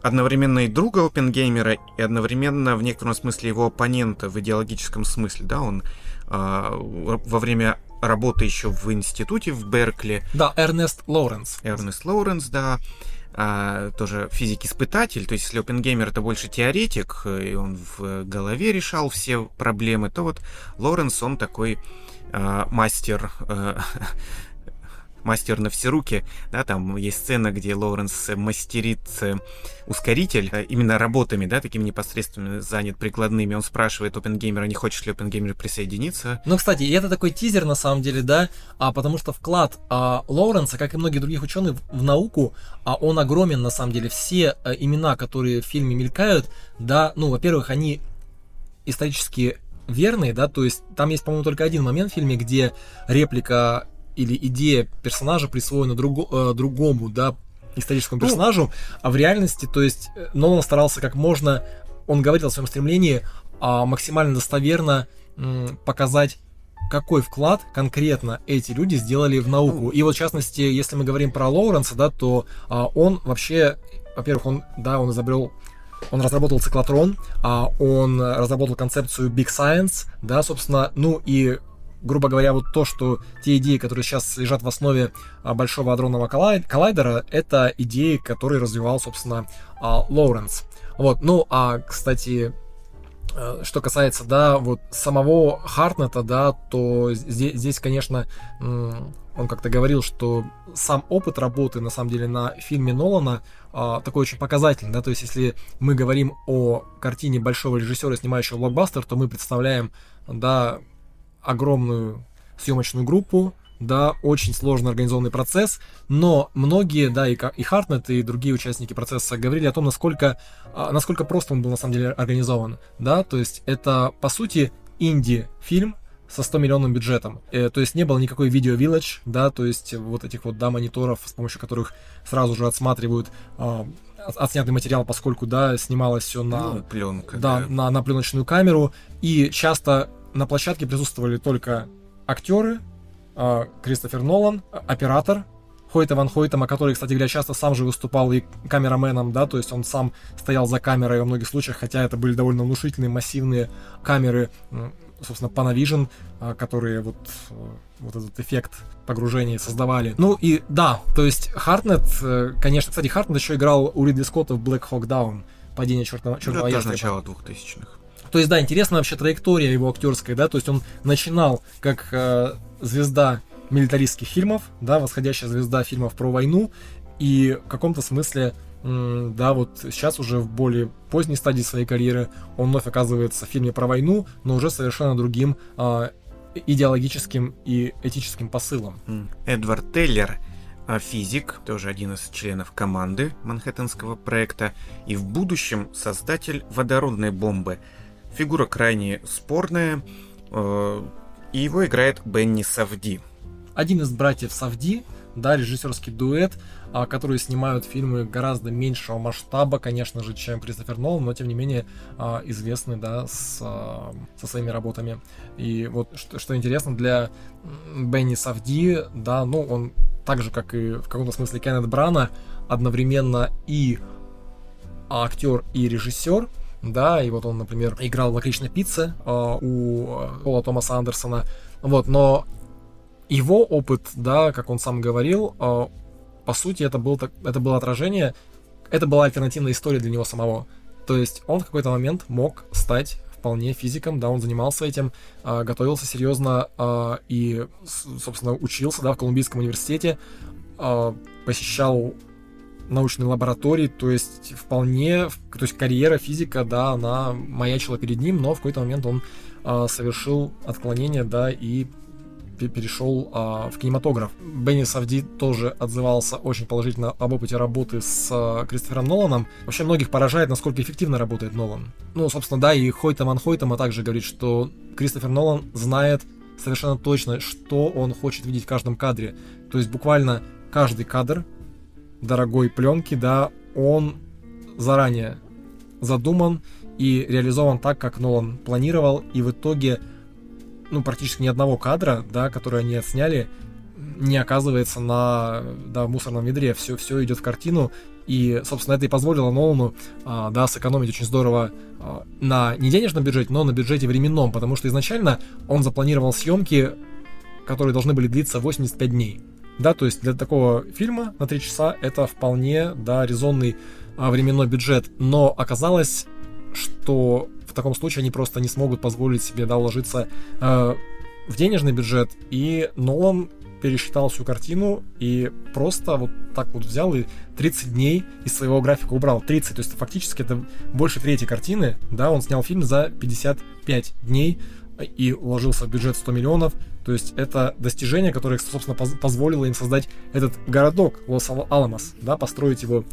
одновременно и друга Опенгеймера, и одновременно в некотором смысле его оппонента в идеологическом смысле, да, он э, во время работы еще в институте в Беркли. Да, Эрнест Лоуренс. Эрнест Лоуренс, да. А, тоже физик-испытатель, то есть если Опенгеймер это больше теоретик, и он в голове решал все проблемы, то вот Лоуренс, он такой э, мастер э, (laughs) мастер на все руки, да, там есть сцена, где Лоуренс мастерит ускоритель, э, именно работами, да, такими непосредственно занят прикладными. Он спрашивает Опенгеймера, не хочешь ли Опенгеймер присоединиться. Ну, кстати, это такой тизер на самом деле, да, а потому что вклад а, Лоуренса, как и многих других ученых в науку, а он огромен на самом деле. Все а, имена, которые в фильме мелькают, да, ну, во-первых, они исторически верные, да, то есть там есть, по-моему, только один момент в фильме, где реплика или идея персонажа присвоена другу, э, другому, да, историческому ну, персонажу, а в реальности, то есть э, Нолан старался как можно, он говорил о своем стремлении а, максимально достоверно м, показать какой вклад конкретно эти люди сделали в науку. И вот в частности, если мы говорим про Лоуренса, да, то а, он вообще, во-первых, он, да, он изобрел он разработал циклотрон, а он разработал концепцию Big Science, да, собственно, ну и грубо говоря, вот то, что те идеи, которые сейчас лежат в основе а, Большого адронного коллайдера, это идеи, которые развивал, собственно, а, Лоуренс. Вот, ну, а, кстати, что касается, да, вот самого Хартнета, да, то здесь, здесь конечно, он как-то говорил, что сам опыт работы, на самом деле, на фильме Нолана а, такой очень показательный, да, то есть если мы говорим о картине большого режиссера, снимающего блокбастер, то мы представляем, да, огромную съемочную группу, да, очень сложно организованный процесс, но многие, да, и, и Хартнет, и другие участники процесса говорили о том, насколько, а, насколько просто он был на самом деле организован, да, то есть это, по сути, инди-фильм, со 100 миллионным бюджетом. Э, то есть не было никакой видео Village, да, то есть вот этих вот, да, мониторов, с помощью которых сразу же отсматривают э, отснятый материал, поскольку, да, снималось все на... Ну, пленка. Да, да, На, на пленочную камеру. И часто на площадке присутствовали только актеры, э, Кристофер Нолан, оператор, Хойта Ван Хойтема, который, кстати говоря, часто сам же выступал и камераменом, да, то есть он сам стоял за камерой во многих случаях, хотя это были довольно внушительные, массивные камеры, собственно, Panavision, а, которые вот, э, вот этот эффект погружения создавали. Ну и да, то есть Хартнет, э, конечно, кстати, Хартнет еще играл у Ридли Скотта в Black Hawk Down, падение черного, черного Это ястреба. начало 2000-х. То есть, да, интересна вообще траектория его актерская, да, то есть он начинал как э, звезда милитаристских фильмов, да, восходящая звезда фильмов про войну, и в каком-то смысле да, вот сейчас уже в более поздней стадии своей карьеры он вновь оказывается в фильме про войну, но уже совершенно другим э, идеологическим и этическим посылом. Эдвард Теллер а, физик, тоже один из членов команды Манхэттенского проекта, и в будущем создатель водородной бомбы. Фигура крайне спорная, э, и его играет Бенни Савди. Один из братьев Савди, да, режиссерский дуэт, а, которые снимают фильмы гораздо меньшего масштаба, конечно же, чем Кристофер Нолан, но тем не менее а, известны, да, с, а, со своими работами. И вот что, что интересно, для Бенни Савди, да, ну, он так же, как и в каком-то смысле Кеннет Брана, одновременно и актер, и режиссер, да, и вот он, например, играл в «Лакричной пицце» э, у Пола Томаса Андерсона, вот, но его опыт, да, как он сам говорил, э, по сути, это, был, это было отражение, это была альтернативная история для него самого. То есть он в какой-то момент мог стать вполне физиком, да, он занимался этим, э, готовился серьезно э, и, собственно, учился, да, в Колумбийском университете, э, посещал научные лаборатории, то есть вполне, то есть карьера физика, да, она маячила перед ним, но в какой-то момент он а, совершил отклонение, да, и пе- перешел а, в кинематограф. Бенни Савди тоже отзывался очень положительно об опыте работы с а, Кристофером Ноланом. Вообще многих поражает, насколько эффективно работает Нолан. Ну, собственно, да, и Хойта Ван Хойтема также говорит, что Кристофер Нолан знает совершенно точно, что он хочет видеть в каждом кадре. То есть буквально каждый кадр дорогой пленки, да, он заранее задуман и реализован так, как Нолан планировал, и в итоге, ну, практически ни одного кадра, да, который они отсняли, не оказывается на да, мусорном ведре, все, все идет в картину, и, собственно, это и позволило Нолану, а, да, сэкономить очень здорово а, на не денежном бюджете, но на бюджете временном, потому что изначально он запланировал съемки, которые должны были длиться 85 дней. Да, то есть для такого фильма на 3 часа это вполне, да, резонный а, временной бюджет, но оказалось, что в таком случае они просто не смогут позволить себе, да, уложиться э, в денежный бюджет, и Нолан пересчитал всю картину и просто вот так вот взял и 30 дней из своего графика убрал. 30, то есть фактически это больше трети картины, да, он снял фильм за 55 дней и уложился в бюджет 100 миллионов, то есть это достижение, которое, собственно, поз- позволило им создать этот городок Лос-Аламос, да, построить его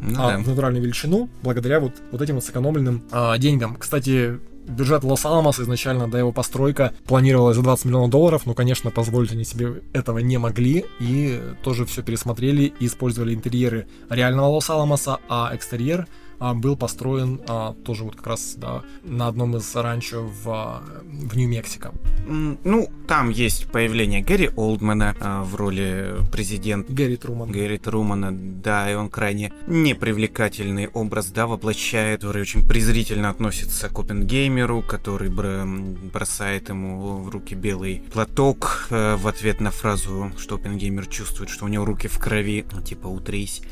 Ну а, да. в натуральную величину благодаря вот, вот этим вот сэкономленным а, деньгам. Кстати, бюджет Лос-Аламоса изначально, да, его постройка планировалась за 20 миллионов долларов, но, конечно, позволить они себе этого не могли, и тоже все пересмотрели и использовали интерьеры реального Лос-Аламоса, а экстерьер а, был построен а, тоже вот как раз да, на одном из ранчо в, а, в Нью-Мексико. Ну, там есть появление Гэри Олдмана а, в роли президента Гэри Труман. Гэри Трумана, да, и он крайне непривлекательный образ, да, воплощает, который очень презрительно относится к Опенгеймеру, который бро- бросает ему в руки белый платок э, в ответ на фразу, что Опенгеймер чувствует, что у него руки в крови, ну, типа утрись.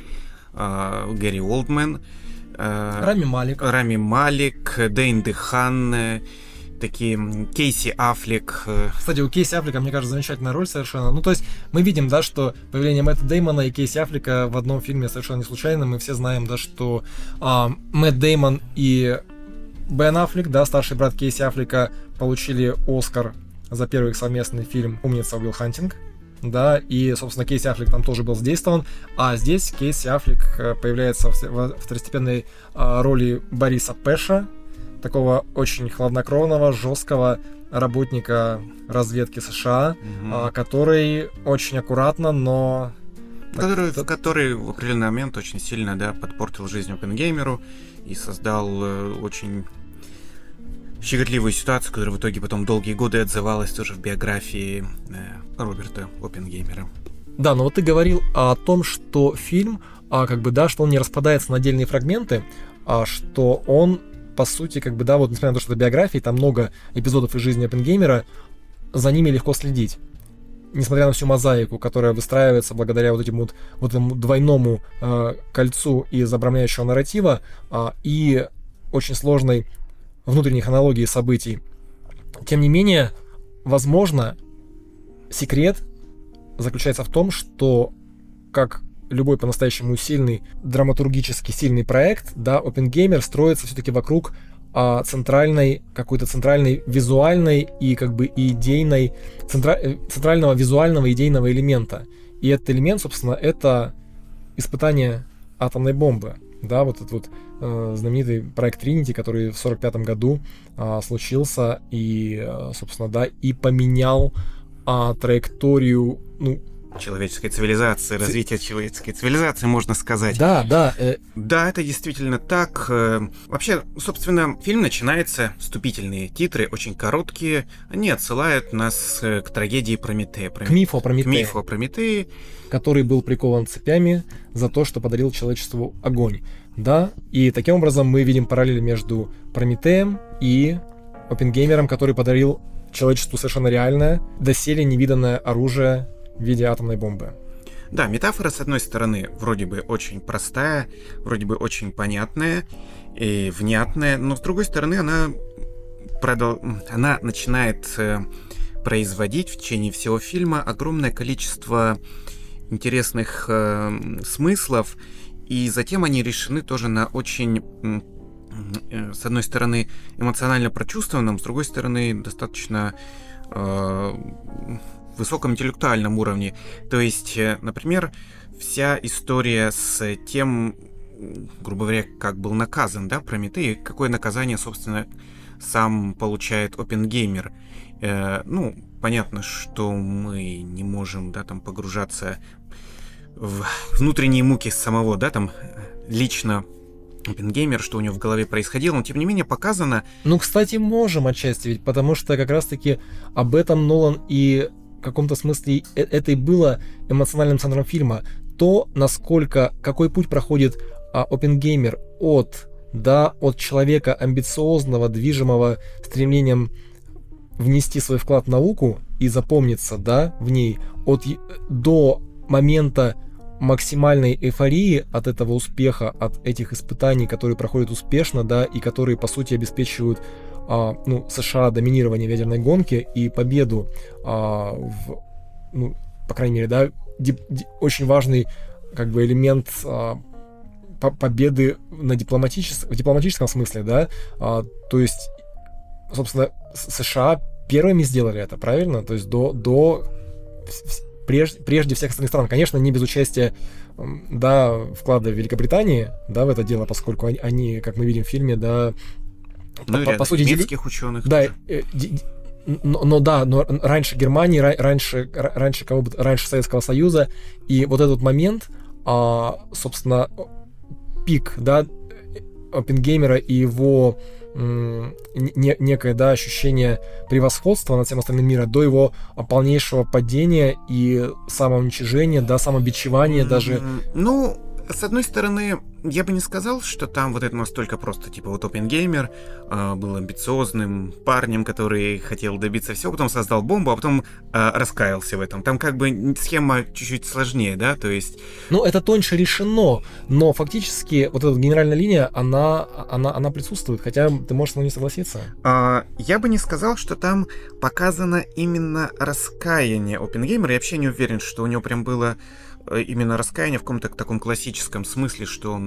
А, Гэри Олдман, э, Рами Малик. Рами Малик, Дэйн Дехан, э, такие Кейси Аффлек, э, Кстати, у Кейси Аффлека, мне кажется, замечательная роль совершенно. Ну, то есть, мы видим, да, что появление Мэтта Деймона и Кейси Аффлека в одном фильме совершенно не случайно. Мы все знаем, да, что а, Мэтт Деймон и Бен Аффлек, да, старший брат Кейси Аффлека, получили Оскар за первый их совместный фильм «Умница Уилл Хантинг». Да, и, собственно, Кейси Аффлек там тоже был задействован, а здесь Кейси Аффлек э, появляется в второстепенной а, роли Бориса Пэша, такого очень хладнокровного, жесткого работника разведки США, а, который очень аккуратно, но который, так- который в определенный момент очень сильно да, подпортил жизнь Опенгеймеру и создал э, очень щекотливую ситуацию, которая в итоге потом долгие годы отзывалась тоже в биографии э, Роберта Опенгеймера. Да, но вот ты говорил о том, что фильм, а, как бы, да, что он не распадается на отдельные фрагменты, а что он, по сути, как бы, да, вот несмотря на то, что это биографии, там много эпизодов из жизни Оппенгеймера, за ними легко следить. Несмотря на всю мозаику, которая выстраивается благодаря вот этому вот, вот этому двойному э, кольцу из обрамляющего нарратива а, и очень сложной внутренней хронологии событий. Тем не менее, возможно, секрет заключается в том, что как любой по-настоящему сильный, драматургически сильный проект, да, OpenGamer строится все-таки вокруг а, центральной, какой-то центральной визуальной и как бы идейной, центра- э, центрального визуального идейного элемента. И этот элемент, собственно, это испытание атомной бомбы. Да, вот этот вот э, знаменитый проект Trinity, который в 45 году а, случился и, э, собственно, да, и поменял а, траекторию, ну, Человеческой цивилизации, развитие человеческой цивилизации, можно сказать. да, да, э, Да, это действительно так. Э, Вообще, собственно, фильм начинается, вступительные титры очень короткие, они отсылают нас э, к трагедии Прометея. к мифу о К Прометее, мифу о Прометее. который был прикован цепями за то, что подарил человечеству огонь. Да, и таким образом мы видим параллель между Прометеем и Опенгеймером, который подарил человечеству совершенно реальное, доселе невиданное оружие в виде атомной бомбы. Да, метафора, с одной стороны, вроде бы очень простая, вроде бы очень понятная и внятная, но с другой стороны, она, продол... она начинает э, производить в течение всего фильма огромное количество интересных э, смыслов, и затем они решены тоже на очень Э, с одной стороны, эмоционально прочувствованном, с другой стороны, достаточно э, высоком интеллектуальном уровне. То есть, э, например, вся история с тем, грубо говоря, как был наказан, да, Прометей, какое наказание, собственно, сам получает Опенгеймер. Э, ну, понятно, что мы не можем, да, там погружаться в внутренние муки самого, да, там лично Оппенгеймер, что у него в голове происходило, но тем не менее показано... Ну, кстати, можем отчасти, ведь потому что как раз-таки об этом Нолан и каком-то смысле э, это и было эмоциональным центром фильма. То, насколько, какой путь проходит а, Оппенгеймер от, да, от человека амбициозного, движимого стремлением внести свой вклад в науку и запомниться, да, в ней, от, до момента максимальной эйфории от этого успеха, от этих испытаний, которые проходят успешно, да, и которые, по сути, обеспечивают а, ну, США доминирование в ядерной гонке и победу а, в, ну, по крайней мере, да, дип, ди, очень важный как бы элемент а, по победы на дипломатичес, в дипломатическом смысле, да, а, то есть, собственно, США первыми сделали это, правильно? То есть до, до прежде, прежде всех остальных стран. Конечно, не без участия да, вклада Великобритании да, в это дело, поскольку они, они как мы видим в фильме, да, ну, по, по сути, немецких дели... ученых. Да, э, но, но да, но раньше Германии, раньше, раньше кого бы, раньше Советского Союза, и вот этот момент, а, собственно, пик, да, Оппенгеймера и его не, некое да, ощущение превосходства над всем остальным миром до его полнейшего падения и самоуничижения, да, самобичевания даже. Ну, с одной стороны, я бы не сказал, что там вот это настолько просто, типа, вот Опенгеймер э, был амбициозным парнем, который хотел добиться всего, потом создал бомбу, а потом э, раскаялся в этом. Там как бы схема чуть-чуть сложнее, да, то есть... Ну, это тоньше решено, но фактически вот эта генеральная линия, она, она, она присутствует, хотя ты можешь с мной не согласиться. Э, я бы не сказал, что там показано именно раскаяние Опенгеймера, я вообще не уверен, что у него прям было именно раскаяние в каком-то таком классическом смысле, что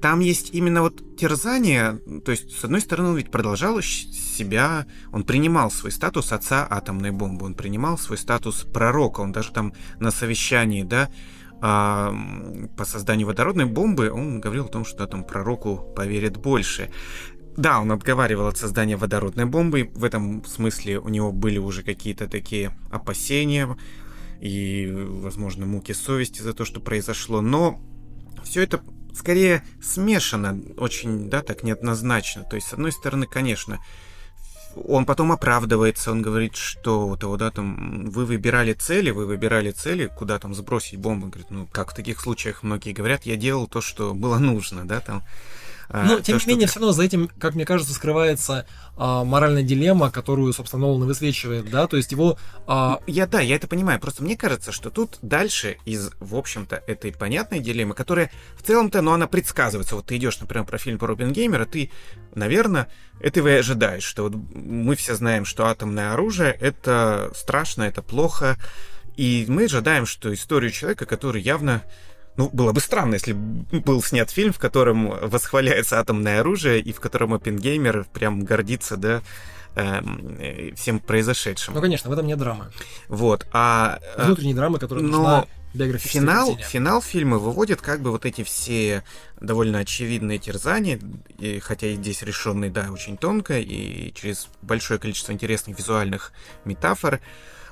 там есть именно вот терзание, то есть, с одной стороны, он ведь продолжал себя, он принимал свой статус отца атомной бомбы, он принимал свой статус пророка, он даже там на совещании, да, а, по созданию водородной бомбы, он говорил о том, что там пророку поверят больше. Да, он отговаривал от создания водородной бомбы. В этом смысле у него были уже какие-то такие опасения и, возможно, муки совести за то, что произошло, но все это скорее смешано, очень, да, так неоднозначно. То есть, с одной стороны, конечно, он потом оправдывается, он говорит, что вот, вот, да, там, вы выбирали цели, вы выбирали цели, куда там сбросить бомбу. Говорит, ну, как в таких случаях многие говорят, я делал то, что было нужно, да, там. А, Но, тем не менее, все равно за этим, как мне кажется, скрывается а, моральная дилемма, которую, собственно, Нолан высвечивает, да, то есть его... А... Я, да, я это понимаю, просто мне кажется, что тут дальше из, в общем-то, этой понятной дилеммы, которая в целом-то, ну, она предсказывается, вот ты идешь, например, про фильм про Геймера, ты, наверное, этого и ожидаешь, что вот мы все знаем, что атомное оружие — это страшно, это плохо, и мы ожидаем, что историю человека, который явно ну, было бы странно, если был снят фильм, в котором восхваляется атомное оружие, и в котором Оппенгеймер прям гордится, да, эм, э, всем произошедшим. Ну, конечно, в этом нет драмы. Вот, а... Э, Внутренней драмы, которая но... нужна Финал, финал фильма выводит как бы вот эти все довольно очевидные терзания, и, хотя и здесь решенные, да, очень тонко, и через большое количество интересных визуальных метафор,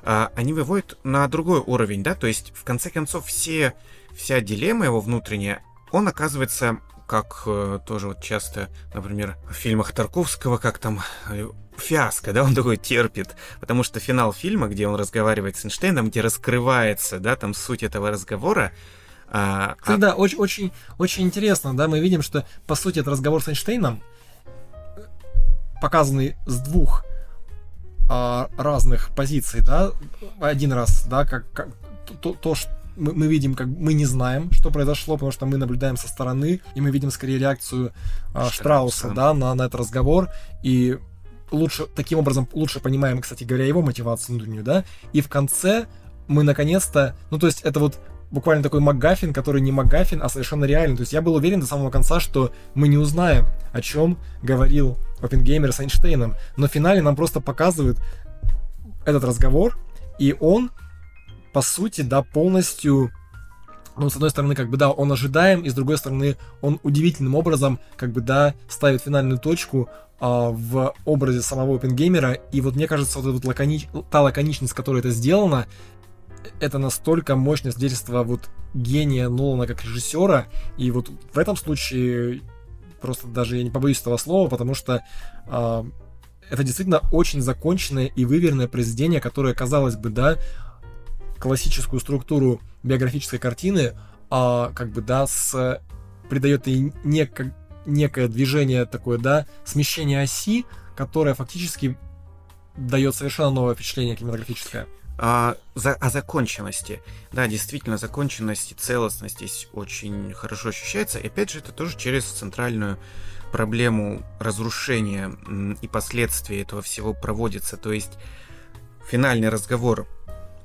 э, они выводят на другой уровень, да, то есть в конце концов все вся дилемма его внутренняя, он оказывается, как э, тоже вот часто, например, в фильмах Тарковского, как там э, фиаско, да, (laughs) он такой терпит, потому что финал фильма, где он разговаривает с Эйнштейном, где раскрывается, да, там суть этого разговора, а, Кстати, а... да, очень, очень, очень интересно, да, мы видим, что, по сути, этот разговор с Эйнштейном, показанный с двух а, разных позиций, да, один раз, да, как, как то, то, мы, мы видим, как мы не знаем, что произошло, потому что мы наблюдаем со стороны, и мы видим скорее реакцию а, Штрауса, да, на, на этот разговор, и лучше, таким образом, лучше понимаем, кстати говоря, его мотивацию внутреннюю, да, и в конце мы наконец-то, ну, то есть это вот буквально такой МакГаффин, который не МакГаффин, а совершенно реальный. То есть я был уверен до самого конца, что мы не узнаем, о чем говорил Оппенгеймер с Эйнштейном. Но в финале нам просто показывают этот разговор, и он, по сути, да, полностью ну, с одной стороны, как бы, да, он ожидаем, и с другой стороны, он удивительным образом, как бы, да, ставит финальную точку а, в образе самого Опенгеймера, и вот мне кажется, вот, вот лакони... та лаконичность, которой это сделано, это настолько мощное свидетельство вот гения Нолана как режиссера, и вот в этом случае просто даже я не побоюсь этого слова, потому что э, это действительно очень законченное и выверенное произведение, которое, казалось бы, да, классическую структуру биографической картины, а как бы, да, с придает ей нек- некое движение такое, да, смещение оси, которое фактически дает совершенно новое впечатление кинематографическое о, за, о законченности. Да, действительно, законченность и целостность здесь очень хорошо ощущается. И опять же, это тоже через центральную проблему разрушения и последствия этого всего проводится. То есть финальный разговор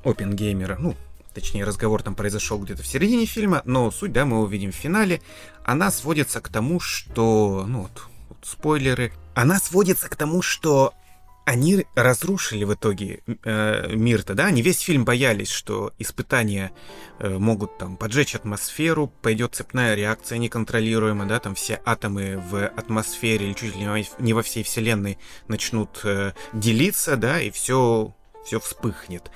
Опенгеймера, ну, точнее, разговор там произошел где-то в середине фильма, но суть, да, мы увидим в финале, она сводится к тому, что, ну, вот, вот спойлеры, она сводится к тому, что они разрушили в итоге э, мир-то, да? Они весь фильм боялись, что испытания э, могут там поджечь атмосферу, пойдет цепная реакция неконтролируемая, да, там все атомы в атмосфере или чуть ли не во всей вселенной начнут э, делиться, да, и все все вспыхнет.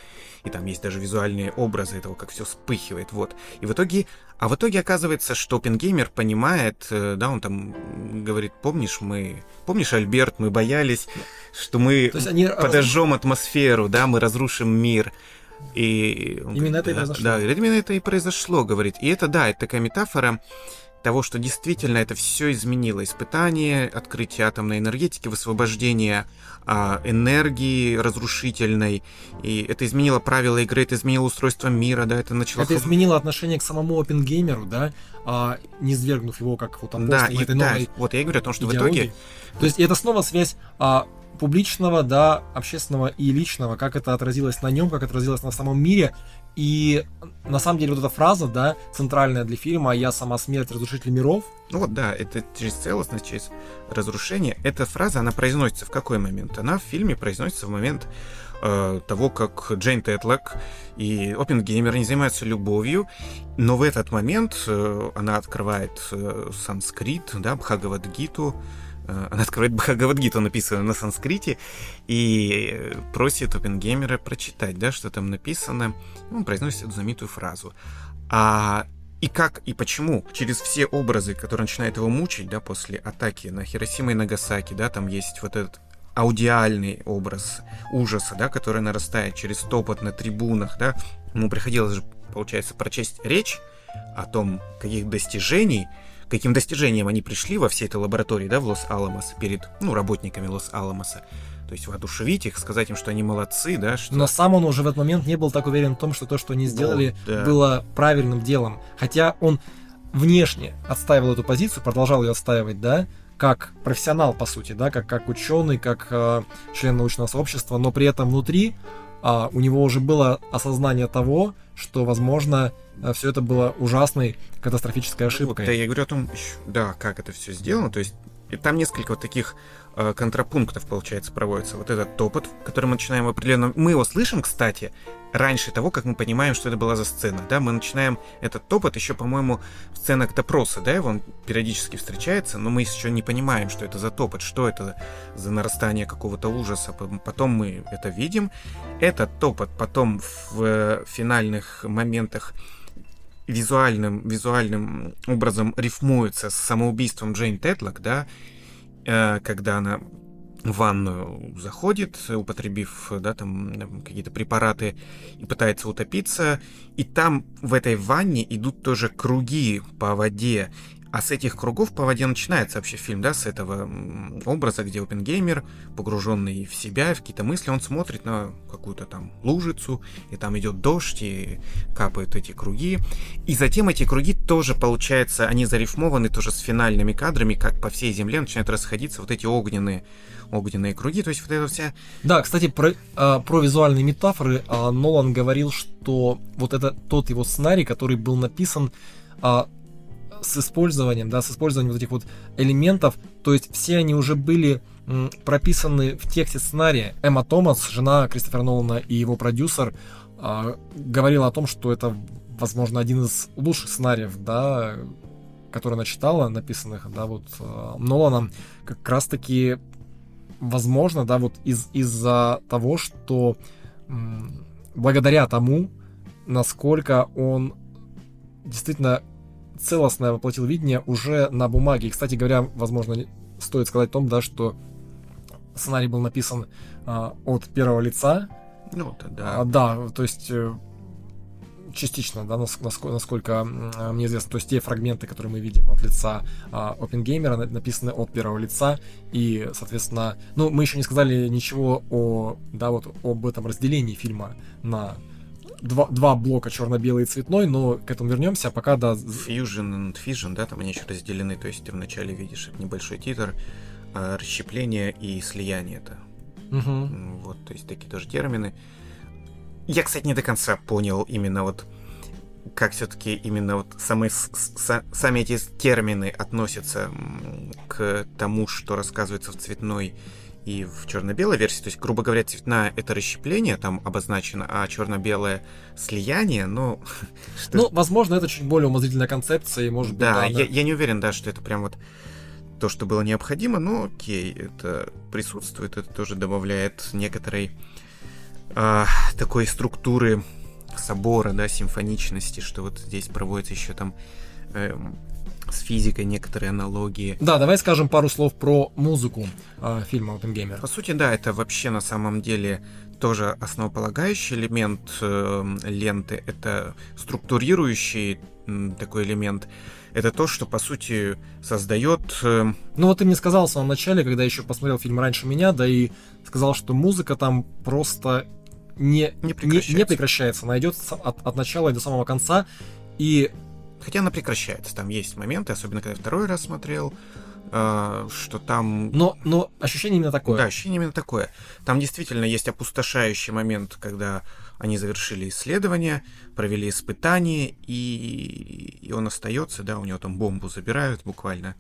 И там есть даже визуальные образы этого, как все вспыхивает, вот. И в итоге, а в итоге оказывается, что Оппенгеймер понимает, э, да, он там говорит, помнишь, мы, помнишь, Альберт, мы боялись, что мы они... подожжем атмосферу, да, мы разрушим мир. И именно это и произошло. Да, именно это и произошло, говорит. И это, да, это такая метафора того, что действительно это все изменило. Испытание, открытие атомной энергетики, высвобождение а, энергии разрушительной. И это изменило правила игры, это изменило устройство мира, да, это начало... Это изменило отношение к самому опенгеймеру, да, а, не свергнув его как вот там да, и, этой да, новой вот я говорю о том, что идеологии. в итоге... То есть это снова связь а, публичного, да, общественного и личного, как это отразилось на нем, как отразилось на самом мире. И на самом деле вот эта фраза, да, центральная для фильма «Я сама смерть, разрушитель миров». Ну вот, да, это через целостность, через разрушение. Эта фраза, она произносится в какой момент? Она в фильме произносится в момент э, того, как Джейн Тетлок и Опенгеймер, они занимаются любовью, но в этот момент э, она открывает э, санскрит, да, Бхагавадгиту, Э, она открывает Бхагавадгиту, написанную на санскрите, и просит Опенгеймера прочитать, да, что там написано. Он произносит эту знаменитую фразу. А и как, и почему через все образы, которые начинают его мучить, да, после атаки на Хиросима и Нагасаки, да, там есть вот этот аудиальный образ ужаса, да, который нарастает через топот на трибунах, да. Ему приходилось же, получается, прочесть речь о том, каких достижений каким достижением они пришли во всей этой лаборатории, да, в Лос-Аламос, перед, ну, работниками Лос-Аламоса. То есть воодушевить их, сказать им, что они молодцы, да, что... Но сам он уже в этот момент не был так уверен в том, что то, что они сделали, вот, да. было правильным делом. Хотя он внешне отстаивал эту позицию, продолжал ее отстаивать, да, как профессионал, по сути, да, как, как ученый, как э, член научного сообщества, но при этом внутри э, у него уже было осознание того, что, возможно, э, все это было ужасной катастрофической ошибкой. Да, я говорю о том, да, как это все сделано. То есть там несколько вот таких контрапунктов, получается, проводится. Вот этот топот, который мы начинаем определенно... Мы его слышим, кстати, раньше того, как мы понимаем, что это была за сцена, да, мы начинаем этот топот еще, по-моему, в сценах допроса, да, он периодически встречается, но мы еще не понимаем, что это за топот, что это за нарастание какого-то ужаса, потом мы это видим, этот топот потом в э, финальных моментах визуальным, визуальным образом рифмуется с самоубийством Джейн Тетлок, да, э, когда она в ванную заходит, употребив да, там какие-то препараты и пытается утопиться. И там в этой ванне идут тоже круги по воде. А с этих кругов по воде начинается вообще фильм, да, с этого образа, где опенгеймер, погруженный в себя, в какие-то мысли, он смотрит на какую-то там лужицу, и там идет дождь, и капают эти круги. И затем эти круги тоже, получается, они зарифмованы тоже с финальными кадрами, как по всей земле начинают расходиться вот эти огненные огненные круги, то есть вот это вся... Да, кстати, про, а, про визуальные метафоры а, Нолан говорил, что вот это тот его сценарий, который был написан а, с использованием, да, с использованием вот этих вот элементов, то есть все они уже были м, прописаны в тексте сценария. Эмма Томас, жена Кристофера Нолана и его продюсер, а, говорила о том, что это, возможно, один из лучших сценариев, да, который она читала, написанных, да, вот а, Ноланом, как раз-таки, возможно, да, вот из, из-за того, что м, благодаря тому, насколько он действительно целостное воплотил видение уже на бумаге. И, кстати говоря, возможно, стоит сказать о том, да, что сценарий был написан а, от первого лица. Ну, да. А, да, то есть э, частично, да, насколько, насколько мне известно, то есть те фрагменты, которые мы видим от лица а, OpenGamer, написаны от первого лица, и, соответственно, ну, мы еще не сказали ничего о, да, вот об этом разделении фильма на два, два блока черно-белый и цветной, но к этому вернемся, а пока, да... Fusion and Fission, да, там они еще разделены, то есть ты вначале видишь небольшой титр, а расщепление и слияние это. Угу. Вот, то есть такие тоже термины. Я, кстати, не до конца понял именно вот как все-таки именно вот самые, с, сами эти термины относятся к тому, что рассказывается в цветной и в черно-белой версии. То есть, грубо говоря, цветная это расщепление там обозначено, а черно-белое слияние, ну... (laughs) Что... Ну, возможно, это чуть более умозрительная концепция, и может да, быть... Да, я, я не уверен, да, что это прям вот то, что было необходимо, но окей, это присутствует, это тоже добавляет некоторой э, такой структуры собора, да, симфоничности, что вот здесь проводится еще там э, с физикой некоторые аналогии. Да, давай скажем пару слов про музыку э, фильма Опенгеймер. По сути, да, это вообще на самом деле тоже основополагающий элемент э, ленты, это структурирующий э, такой элемент. Это то, что по сути создает. Э... Ну вот ты мне сказал в самом начале, когда еще посмотрел фильм раньше меня, да и сказал, что музыка там просто не, не прекращается, не, не прекращается она идет от, от начала и до самого конца. И Хотя она прекращается. Там есть моменты, особенно когда я второй раз смотрел, э, что там... Но, но ощущение именно такое. Да, ощущение именно такое. Там действительно есть опустошающий момент, когда они завершили исследование, провели испытание, и, и он остается, да, у него там бомбу забирают буквально,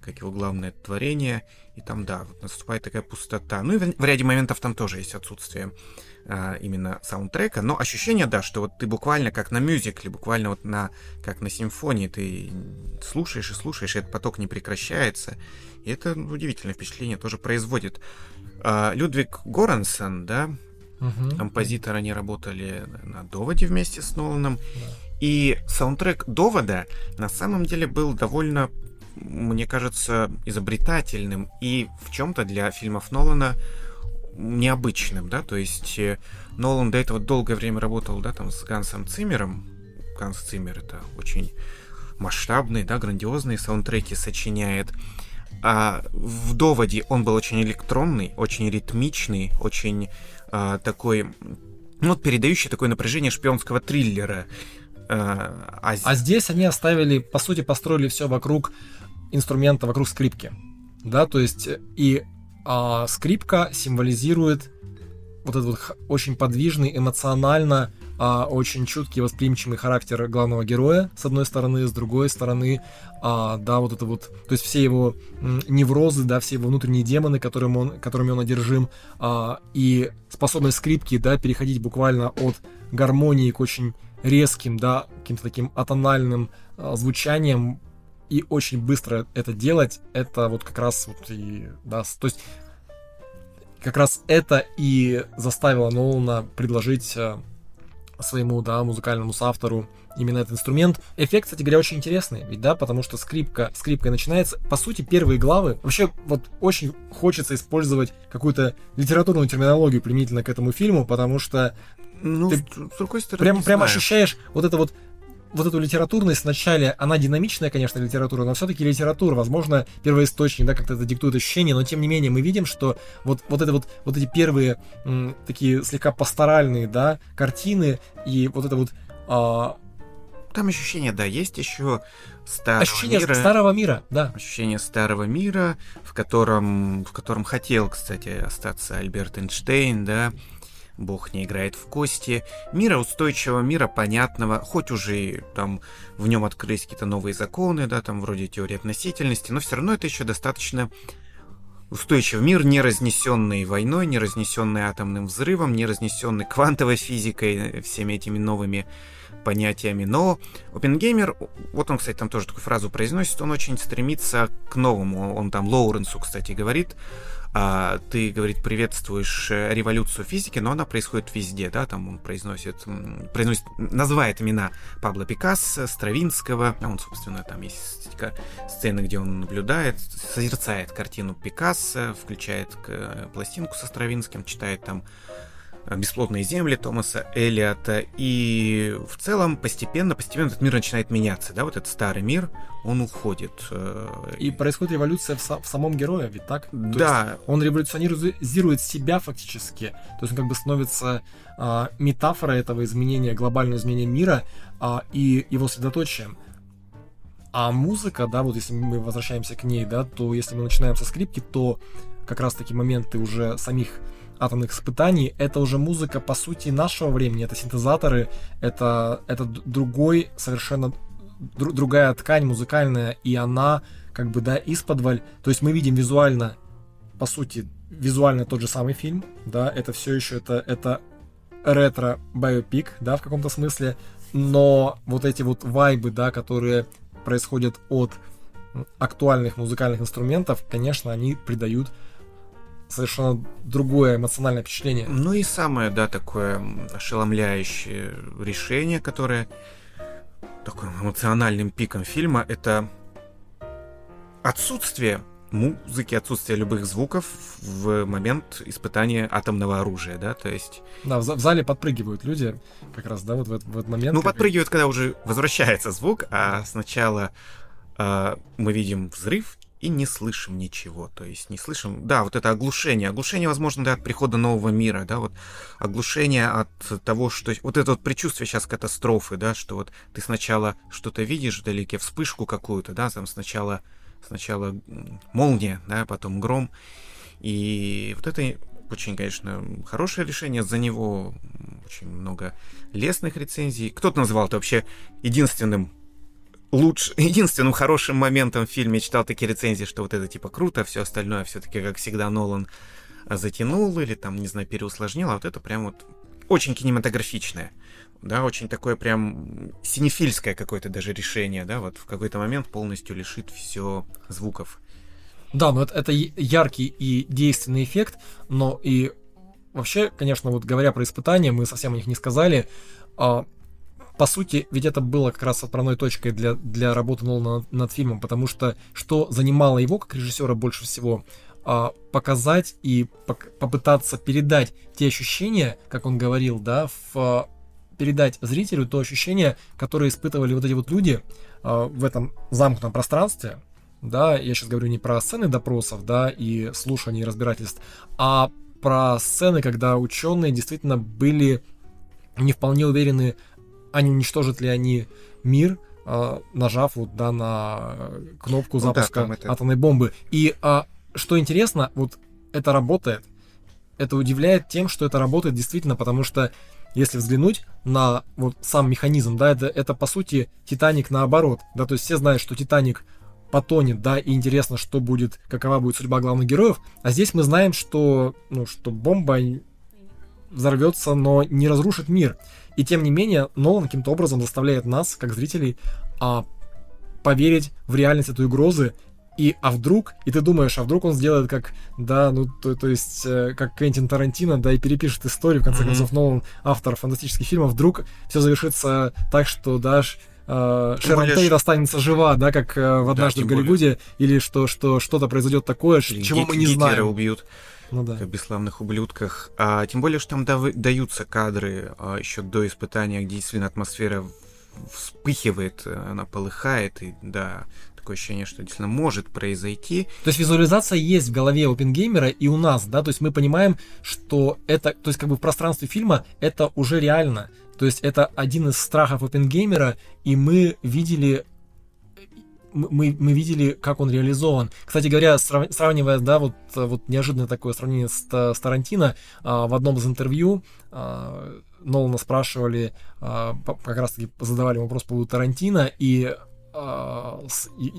как его главное творение, и там, да, вот наступает такая пустота. Ну и в, в ряде моментов там тоже есть отсутствие а, именно саундтрека, но ощущение, да, что вот ты буквально как на мюзикле, буквально вот на, как на симфонии, ты слушаешь и слушаешь, и этот поток не прекращается, и это удивительное впечатление тоже производит. А, Людвиг Горансон, да, угу. композитор, они работали на доводе вместе с Ноланом, да. и саундтрек довода на самом деле был довольно мне кажется, изобретательным и в чем-то для фильмов Нолана необычным, да, то есть э, Нолан до этого долгое время работал, да, там с Гансом Циммером. Ганс Циммер это очень масштабные, да, грандиозные саундтреки сочиняет. А в доводе он был очень электронный, очень ритмичный, очень а, такой, ну, передающий такое напряжение шпионского триллера. А, а... а здесь они оставили, по сути, построили все вокруг инструмента, вокруг скрипки. Да, то есть и а скрипка символизирует вот этот вот очень подвижный, эмоционально а, очень чуткий, восприимчивый характер главного героя, с одной стороны, с другой стороны, а, да, вот это вот, то есть все его неврозы, да, все его внутренние демоны, которым он, которыми он одержим, а, и способность скрипки, да, переходить буквально от гармонии к очень резким, да, каким-то таким атональным а, звучанием, и очень быстро это делать, это вот как раз вот и, да, то есть как раз это и заставило Нолана предложить э, своему, да, музыкальному соавтору именно этот инструмент. Эффект, кстати говоря, очень интересный, ведь, да, потому что скрипка, скрипка начинается, по сути, первые главы, вообще, вот очень хочется использовать какую-то литературную терминологию применительно к этому фильму, потому что ну, ты с другой стороны, прям, прям ощущаешь вот это вот вот эту литературность вначале, она динамичная, конечно, литература, но все-таки литература, возможно, первоисточник, да, как-то это диктует ощущение, но тем не менее мы видим, что вот, вот, это вот, вот эти первые м, такие слегка пасторальные, да, картины и вот это вот а, там ощущение, да, есть еще старого ощущение мира. старого мира, да. Ощущение старого мира, в котором, в котором хотел, кстати, остаться Альберт Эйнштейн, да, Бог не играет в кости. Мира устойчивого, мира понятного, хоть уже там в нем открылись какие-то новые законы, да, там вроде теории относительности, но все равно это еще достаточно устойчивый мир, не разнесенный войной, не разнесенный атомным взрывом, не разнесенный квантовой физикой, всеми этими новыми понятиями. Но Опенгеймер, вот он, кстати, там тоже такую фразу произносит, он очень стремится к новому. Он там Лоуренсу, кстати, говорит, а, ты, говорит, приветствуешь э, революцию физики, но она происходит везде, да, там он произносит, произносит называет имена Пабло Пикассо, Стравинского, а он, собственно, там есть сцены, где он наблюдает, созерцает картину Пикассо, включает э, пластинку со Стравинским, читает там «Бесплодные земли» Томаса Элиота. И в целом постепенно, постепенно этот мир начинает меняться. Да, вот этот старый мир, он уходит. Э, и происходит революция в, в самом герое, ведь так? То да. он революционирует себя фактически. То есть он как бы становится а, метафорой этого изменения, глобального изменения мира а, и его средоточием. А музыка, да, вот если мы возвращаемся к ней, да, то если мы начинаем со скрипки, то как раз таки моменты уже самих атомных испытаний, это уже музыка, по сути, нашего времени, это синтезаторы, это, это другой, совершенно дру, другая ткань музыкальная, и она, как бы, да, исподволь, то есть мы видим визуально, по сути, визуально тот же самый фильм, да, это все еще, это, это ретро-биопик, да, в каком-то смысле, но вот эти вот вайбы, да, которые происходят от актуальных музыкальных инструментов, конечно, они придают совершенно другое эмоциональное впечатление. Ну и самое, да, такое ошеломляющее решение, которое таким эмоциональным пиком фильма, это отсутствие музыки, отсутствие любых звуков в момент испытания атомного оружия, да, то есть... Да, в, в зале подпрыгивают люди, как раз, да, вот в, этот, в этот момент. Ну, подпрыгивают, когда уже возвращается звук, а сначала э, мы видим взрыв, и не слышим ничего. То есть не слышим, да, вот это оглушение. Оглушение, возможно, да, от прихода нового мира, да, вот оглушение от того, что... Вот это вот предчувствие сейчас катастрофы, да, что вот ты сначала что-то видишь вдалеке, вспышку какую-то, да, там сначала, сначала молния, да, потом гром. И вот это очень, конечно, хорошее решение. За него очень много лестных рецензий. Кто-то называл это вообще единственным луч... (laughs) единственным хорошим моментом в фильме читал такие рецензии, что вот это типа круто, а все остальное все-таки, как всегда, Нолан затянул или там, не знаю, переусложнил, а вот это прям вот очень кинематографичное. Да, очень такое прям синефильское какое-то даже решение, да, вот в какой-то момент полностью лишит все звуков. Да, но это, это яркий и действенный эффект, но и вообще, конечно, вот говоря про испытания, мы совсем о них не сказали, а, по сути, ведь это было как раз отправной точкой для, для работы Нолана над, над фильмом, потому что что занимало его как режиссера больше всего, а, показать и попытаться передать те ощущения, как он говорил, да, в, передать зрителю то ощущение, которое испытывали вот эти вот люди а, в этом замкнутом пространстве, да, я сейчас говорю не про сцены допросов, да, и слушаний и разбирательств, а про сцены, когда ученые действительно были не вполне уверены а не уничтожат ли они мир, э, нажав вот да, на кнопку ну, запуска да, это... атомной бомбы. И э, что интересно, вот это работает. Это удивляет тем, что это работает действительно, потому что если взглянуть на вот сам механизм, да, это, это по сути Титаник наоборот, да, то есть все знают, что Титаник потонет, да, и интересно, что будет, какова будет судьба главных героев, а здесь мы знаем, что, ну, что бомба взорвется, но не разрушит мир. И тем не менее, Нолан каким-то образом заставляет нас, как зрителей, а, поверить в реальность этой угрозы. И а вдруг, и ты думаешь, а вдруг он сделает как, да, ну, то, то есть, э, как Квентин Тарантино, да, и перепишет историю, в конце mm-hmm. концов, Нолан, автор фантастических фильмов, вдруг все завершится так, что дашь э, Шерон Тейт останется жива, да, как э, в «Однажды да, в Голливуде», более. или что, что что-то произойдет такое, или чего мы не знаем. убьют ну, да. как бесславных ублюдках. А, тем более, что там дав- даются кадры а, еще до испытания, где действительно атмосфера вспыхивает, она полыхает, и да, такое ощущение, что действительно может произойти. То есть визуализация есть в голове опенгеймера и у нас, да, то есть мы понимаем, что это, то есть как бы в пространстве фильма это уже реально. То есть это один из страхов опенгеймера, и мы видели мы, мы видели, как он реализован. Кстати говоря, срав, сравнивая, да, вот, вот неожиданное такое сравнение с, с Тарантино, а, в одном из интервью а, Нолана спрашивали, а, как раз таки задавали вопрос по поводу Тарантино, и а, с, и,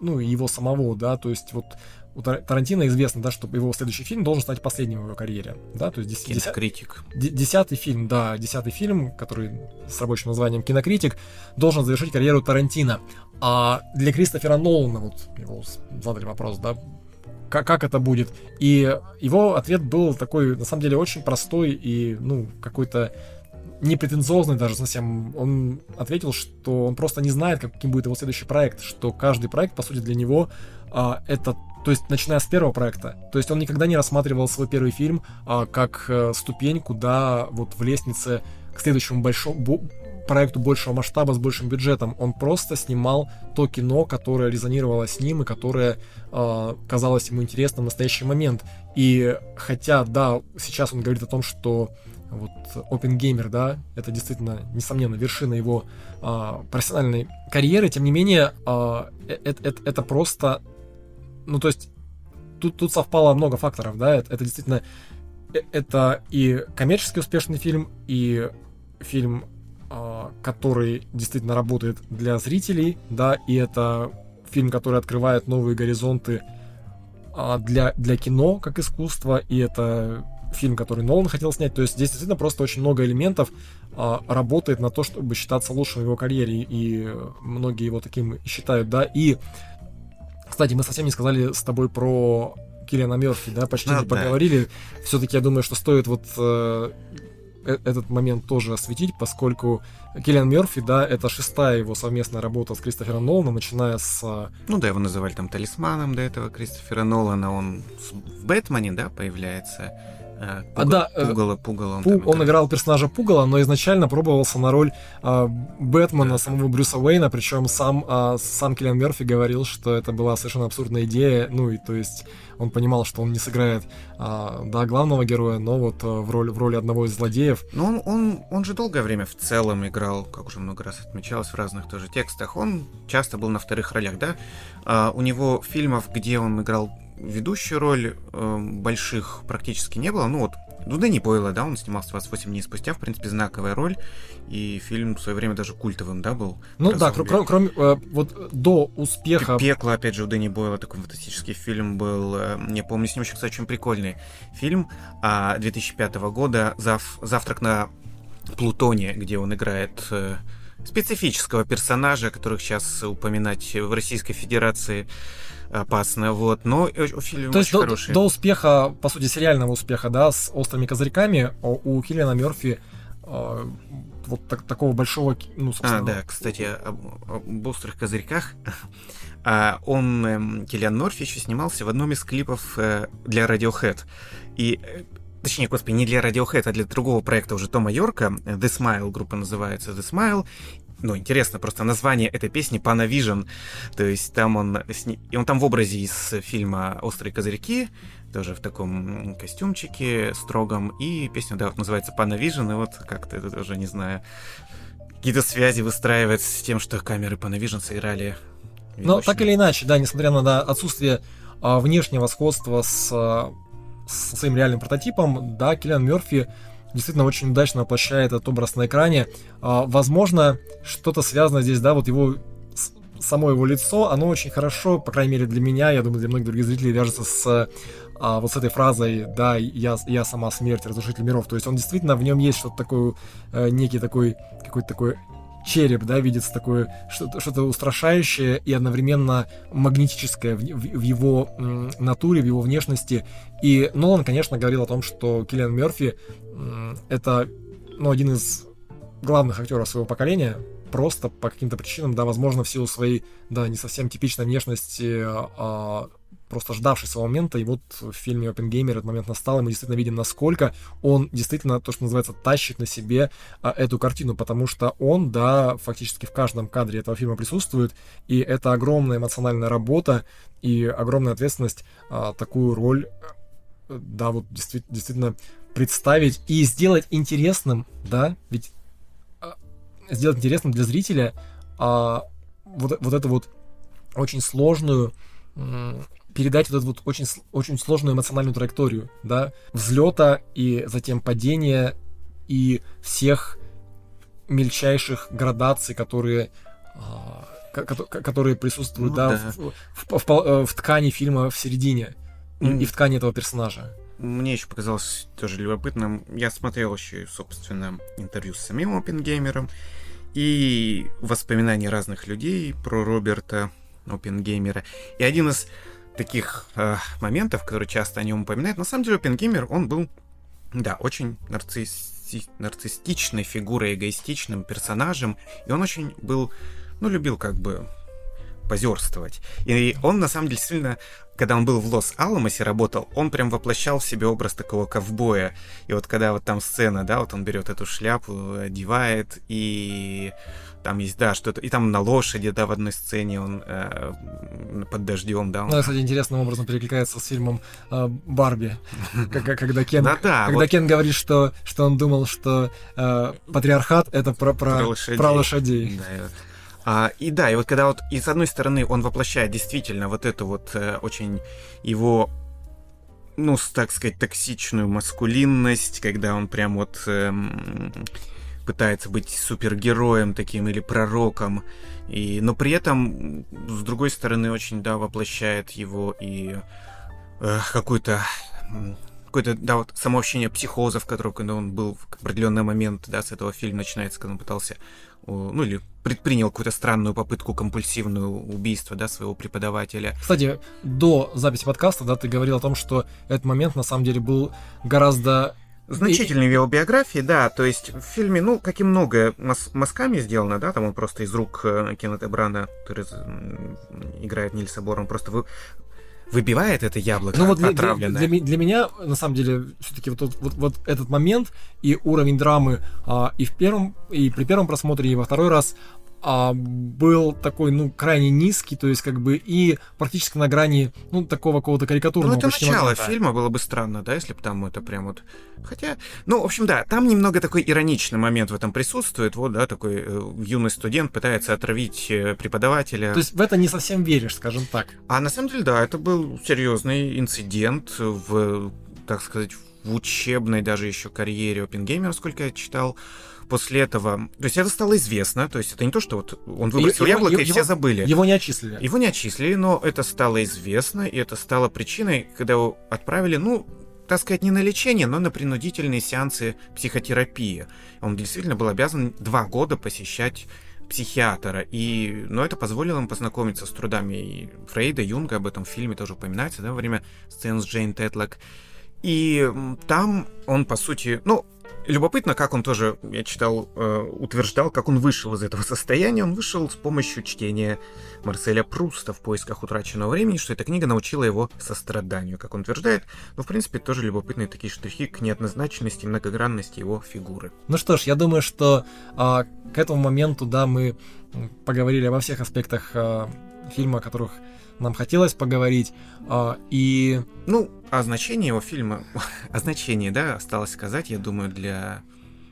ну, его самого, да, то есть вот у Тарантино известно, да, что его следующий фильм должен стать последним в его карьере, да, то есть Кинокритик. Десятый фильм, да, десятый фильм, который с рабочим названием Кинокритик, должен завершить карьеру Тарантино. А для Кристофера Нолана, вот его задали вопрос, да, как, как это будет. И его ответ был такой, на самом деле, очень простой и, ну, какой-то непретенциозный даже совсем. Он ответил, что он просто не знает, каким будет его следующий проект, что каждый проект, по сути, для него а, это то есть, начиная с первого проекта. То есть, он никогда не рассматривал свой первый фильм а, как а, ступеньку, да, вот в лестнице к следующему большому проекту большего масштаба с большим бюджетом. Он просто снимал то кино, которое резонировало с ним и которое э, казалось ему интересным в настоящий момент. И хотя, да, сейчас он говорит о том, что вот Open Gamer, да, это действительно, несомненно, вершина его э, профессиональной карьеры, тем не менее, э, это, это, это просто, ну, то есть, тут, тут совпало много факторов, да, это, это действительно, э, это и коммерчески успешный фильм, и фильм, который действительно работает для зрителей, да, и это фильм, который открывает новые горизонты для, для кино как искусство, и это фильм, который Нолан хотел снять. То есть здесь действительно просто очень много элементов а, работает на то, чтобы считаться лучшим в его карьере, и многие его таким считают, да. И, кстати, мы совсем не сказали с тобой про Киллиана Мерфи, да, почти ну, не да. поговорили. Все-таки я думаю, что стоит вот э, этот момент тоже осветить, поскольку Киллиан Мерфи, да, это шестая его совместная работа с Кристофером Ноланом, начиная с... Э, ну да, его называли там талисманом до этого Кристофера Нолана, он в Бэтмене, да, появляется. Э, Пуга, да, э, Пугало, Пугало. Он, Пу, там, он играл персонажа Пугала, но изначально пробовался на роль э, Бэтмена, да. самого Брюса Уэйна, причем сам, э, сам Киллиан Мерфи говорил, что это была совершенно абсурдная идея, ну и то есть он понимал, что он не сыграет э, да, главного героя, но вот э, в, роли, в роли одного из злодеев. Ну он, он, он же долгое время в целом играл, как уже много раз отмечалось в разных тоже текстах, он часто был на вторых ролях, да? Э, у него фильмов, где он играл ведущую роль э, больших практически не было. Ну вот, ну Дэнни Бойла, да, он снимался 28 дней спустя, в принципе, знаковая роль. И фильм в свое время даже культовым, да, был. Ну да, кр- кроме, э, вот до успеха... Пекло, опять же, у Дэнни Бойла такой фантастический фильм был. Э, я помню, с ним еще, кстати, очень прикольный фильм э, 2005 года «Зав... «Завтрак на Плутоне», где он играет... Э, специфического персонажа, которых сейчас упоминать в Российской Федерации опасно, вот, но фильм То есть до, хороший. до успеха, по сути, сериального успеха, да, с острыми козырьками у Киллиана Мерфи э, вот так, такого большого, ну, собственно... А, да, кстати, об, об острых козырьках. (laughs) а он, э, Киллиан Мерфи, еще снимался в одном из клипов э, для Radiohead. И э, точнее, господи, не для Radiohead, а для другого проекта уже Тома Йорка, The Smile группа называется The Smile, ну, интересно просто название этой песни Panavision, то есть там он, и он там в образе из фильма «Острые козырьки», тоже в таком костюмчике строгом, и песня, да, вот называется Panavision, и вот как-то это тоже, не знаю, какие-то связи выстраивать с тем, что камеры Panavision сыграли. Ну, так или иначе, да, несмотря на отсутствие а, внешнего сходства с, а, с своим реальным прототипом, да, Киллиан Мерфи действительно очень удачно воплощает этот образ на экране. А, возможно, что-то связано здесь, да, вот его само его лицо, оно очень хорошо, по крайней мере для меня, я думаю, для многих других зрителей вяжется с а, вот с этой фразой, да, я, я сама смерть, разрушитель миров. То есть он действительно, в нем есть что-то такое, э, некий такой, какой-то такой череп, да, видится такое что-то, что устрашающее и одновременно магнетическое в, в, в его м, натуре, в его внешности. И Нолан, конечно, говорил о том, что Киллиан Мерфи это ну, один из главных актеров своего поколения, просто по каким-то причинам, да, возможно, в силу своей, да, не совсем типичной внешности, а, просто ждавший своего момента, и вот в фильме Опенгеймер этот момент настал, и мы действительно видим, насколько он действительно, то, что называется, тащит на себе а, эту картину, потому что он, да, фактически в каждом кадре этого фильма присутствует, и это огромная эмоциональная работа и огромная ответственность а, такую роль, э, да, вот действительно, действительно представить и сделать интересным, да, ведь а, сделать интересным для зрителя а, вот, вот это вот очень сложную передать вот эту вот очень, очень сложную эмоциональную траекторию, да, взлета и затем падения и всех мельчайших градаций, которые а, которые присутствуют, ну, да, да. В, в, в, э, в ткани фильма в середине mm. и, и в ткани этого персонажа. Мне еще показалось тоже любопытным. Я смотрел еще, собственно, интервью с самим Опенгеймером и воспоминания разных людей про Роберта Опенгеймера. И один из таких э, моментов, который часто о нем упоминают, на самом деле Опенгеймер, он был, да, очень нарцисси... нарциссичной фигурой, эгоистичным персонажем, и он очень был, ну, любил как бы позерствовать. И он, на самом деле, сильно когда он был в Лос-Аламосе работал, он прям воплощал в себе образ такого ковбоя. И вот когда вот там сцена, да, вот он берет эту шляпу, одевает, и там есть, да, что-то, и там на лошади, да, в одной сцене он э, под дождем, да. Он... Ну, кстати, интересным образом перекликается с фильмом э, Барби, (laughs) когда Кен, когда Кен говорит, что он думал, что э, патриархат это про лошадей. А, и да, и вот когда вот и с одной стороны он воплощает действительно вот эту вот э, очень его ну, так сказать, токсичную маскулинность, когда он прям вот эм, пытается быть супергероем таким или пророком, и, но при этом, с другой стороны, очень, да, воплощает его и э, какой-то какое-то, да, вот само ощущение психоза, в котором когда он был в определенный момент, да, с этого фильма начинается, когда он пытался, ну, или предпринял какую-то странную попытку компульсивную убийства, да, своего преподавателя. Кстати, до записи подкаста, да, ты говорил о том, что этот момент на самом деле был гораздо Значительный в его биографии, да, то есть в фильме, ну, как и многое маз- мазками сделано, да, там он просто из рук э, Кеннета Брана, который играет Нильса Бора, он просто вы, выбивает это яблоко ну, вот для, отравленное. Для, для, меня, на самом деле, все-таки вот, вот, вот этот момент и уровень драмы а, и в первом, и при первом просмотре, и во второй раз а, был такой, ну, крайне низкий, то есть как бы и практически на грани, ну, такого какого-то карикатурного. Ну, это начало момента. фильма, было бы странно, да, если бы там это прям вот... Хотя, ну, в общем, да, там немного такой ироничный момент в этом присутствует, вот, да, такой э, юный студент пытается отравить э, преподавателя. То есть в это не совсем веришь, скажем так. А на самом деле, да, это был серьезный инцидент в, так сказать, в учебной даже еще карьере Опенгеймера, сколько я читал после этого... То есть это стало известно, то есть это не то, что вот он выбросил его, яблоко, его, и все забыли. Его не отчислили. Его не отчислили, но это стало известно, и это стало причиной, когда его отправили, ну, так сказать, не на лечение, но на принудительные сеансы психотерапии. Он действительно был обязан два года посещать психиатра. И, ну, это позволило ему познакомиться с трудами и Фрейда, Юнга, об этом в фильме тоже упоминается, да, во время сцен с Джейн Тетлок. И там он, по сути, ну, Любопытно, как он тоже, я читал, э, утверждал, как он вышел из этого (laughs) состояния. Он вышел с помощью чтения Марселя Пруста в поисках утраченного времени, что эта книга научила его состраданию, как он утверждает. Но, в принципе, тоже любопытные такие штрихи к неоднозначности и многогранности его фигуры. Ну что ж, я думаю, что э, к этому моменту, да, мы поговорили обо всех аспектах э, фильма, о которых нам хотелось поговорить. Э, и... Ну, о значении его фильма, (laughs) о значении, да, осталось сказать, я думаю, для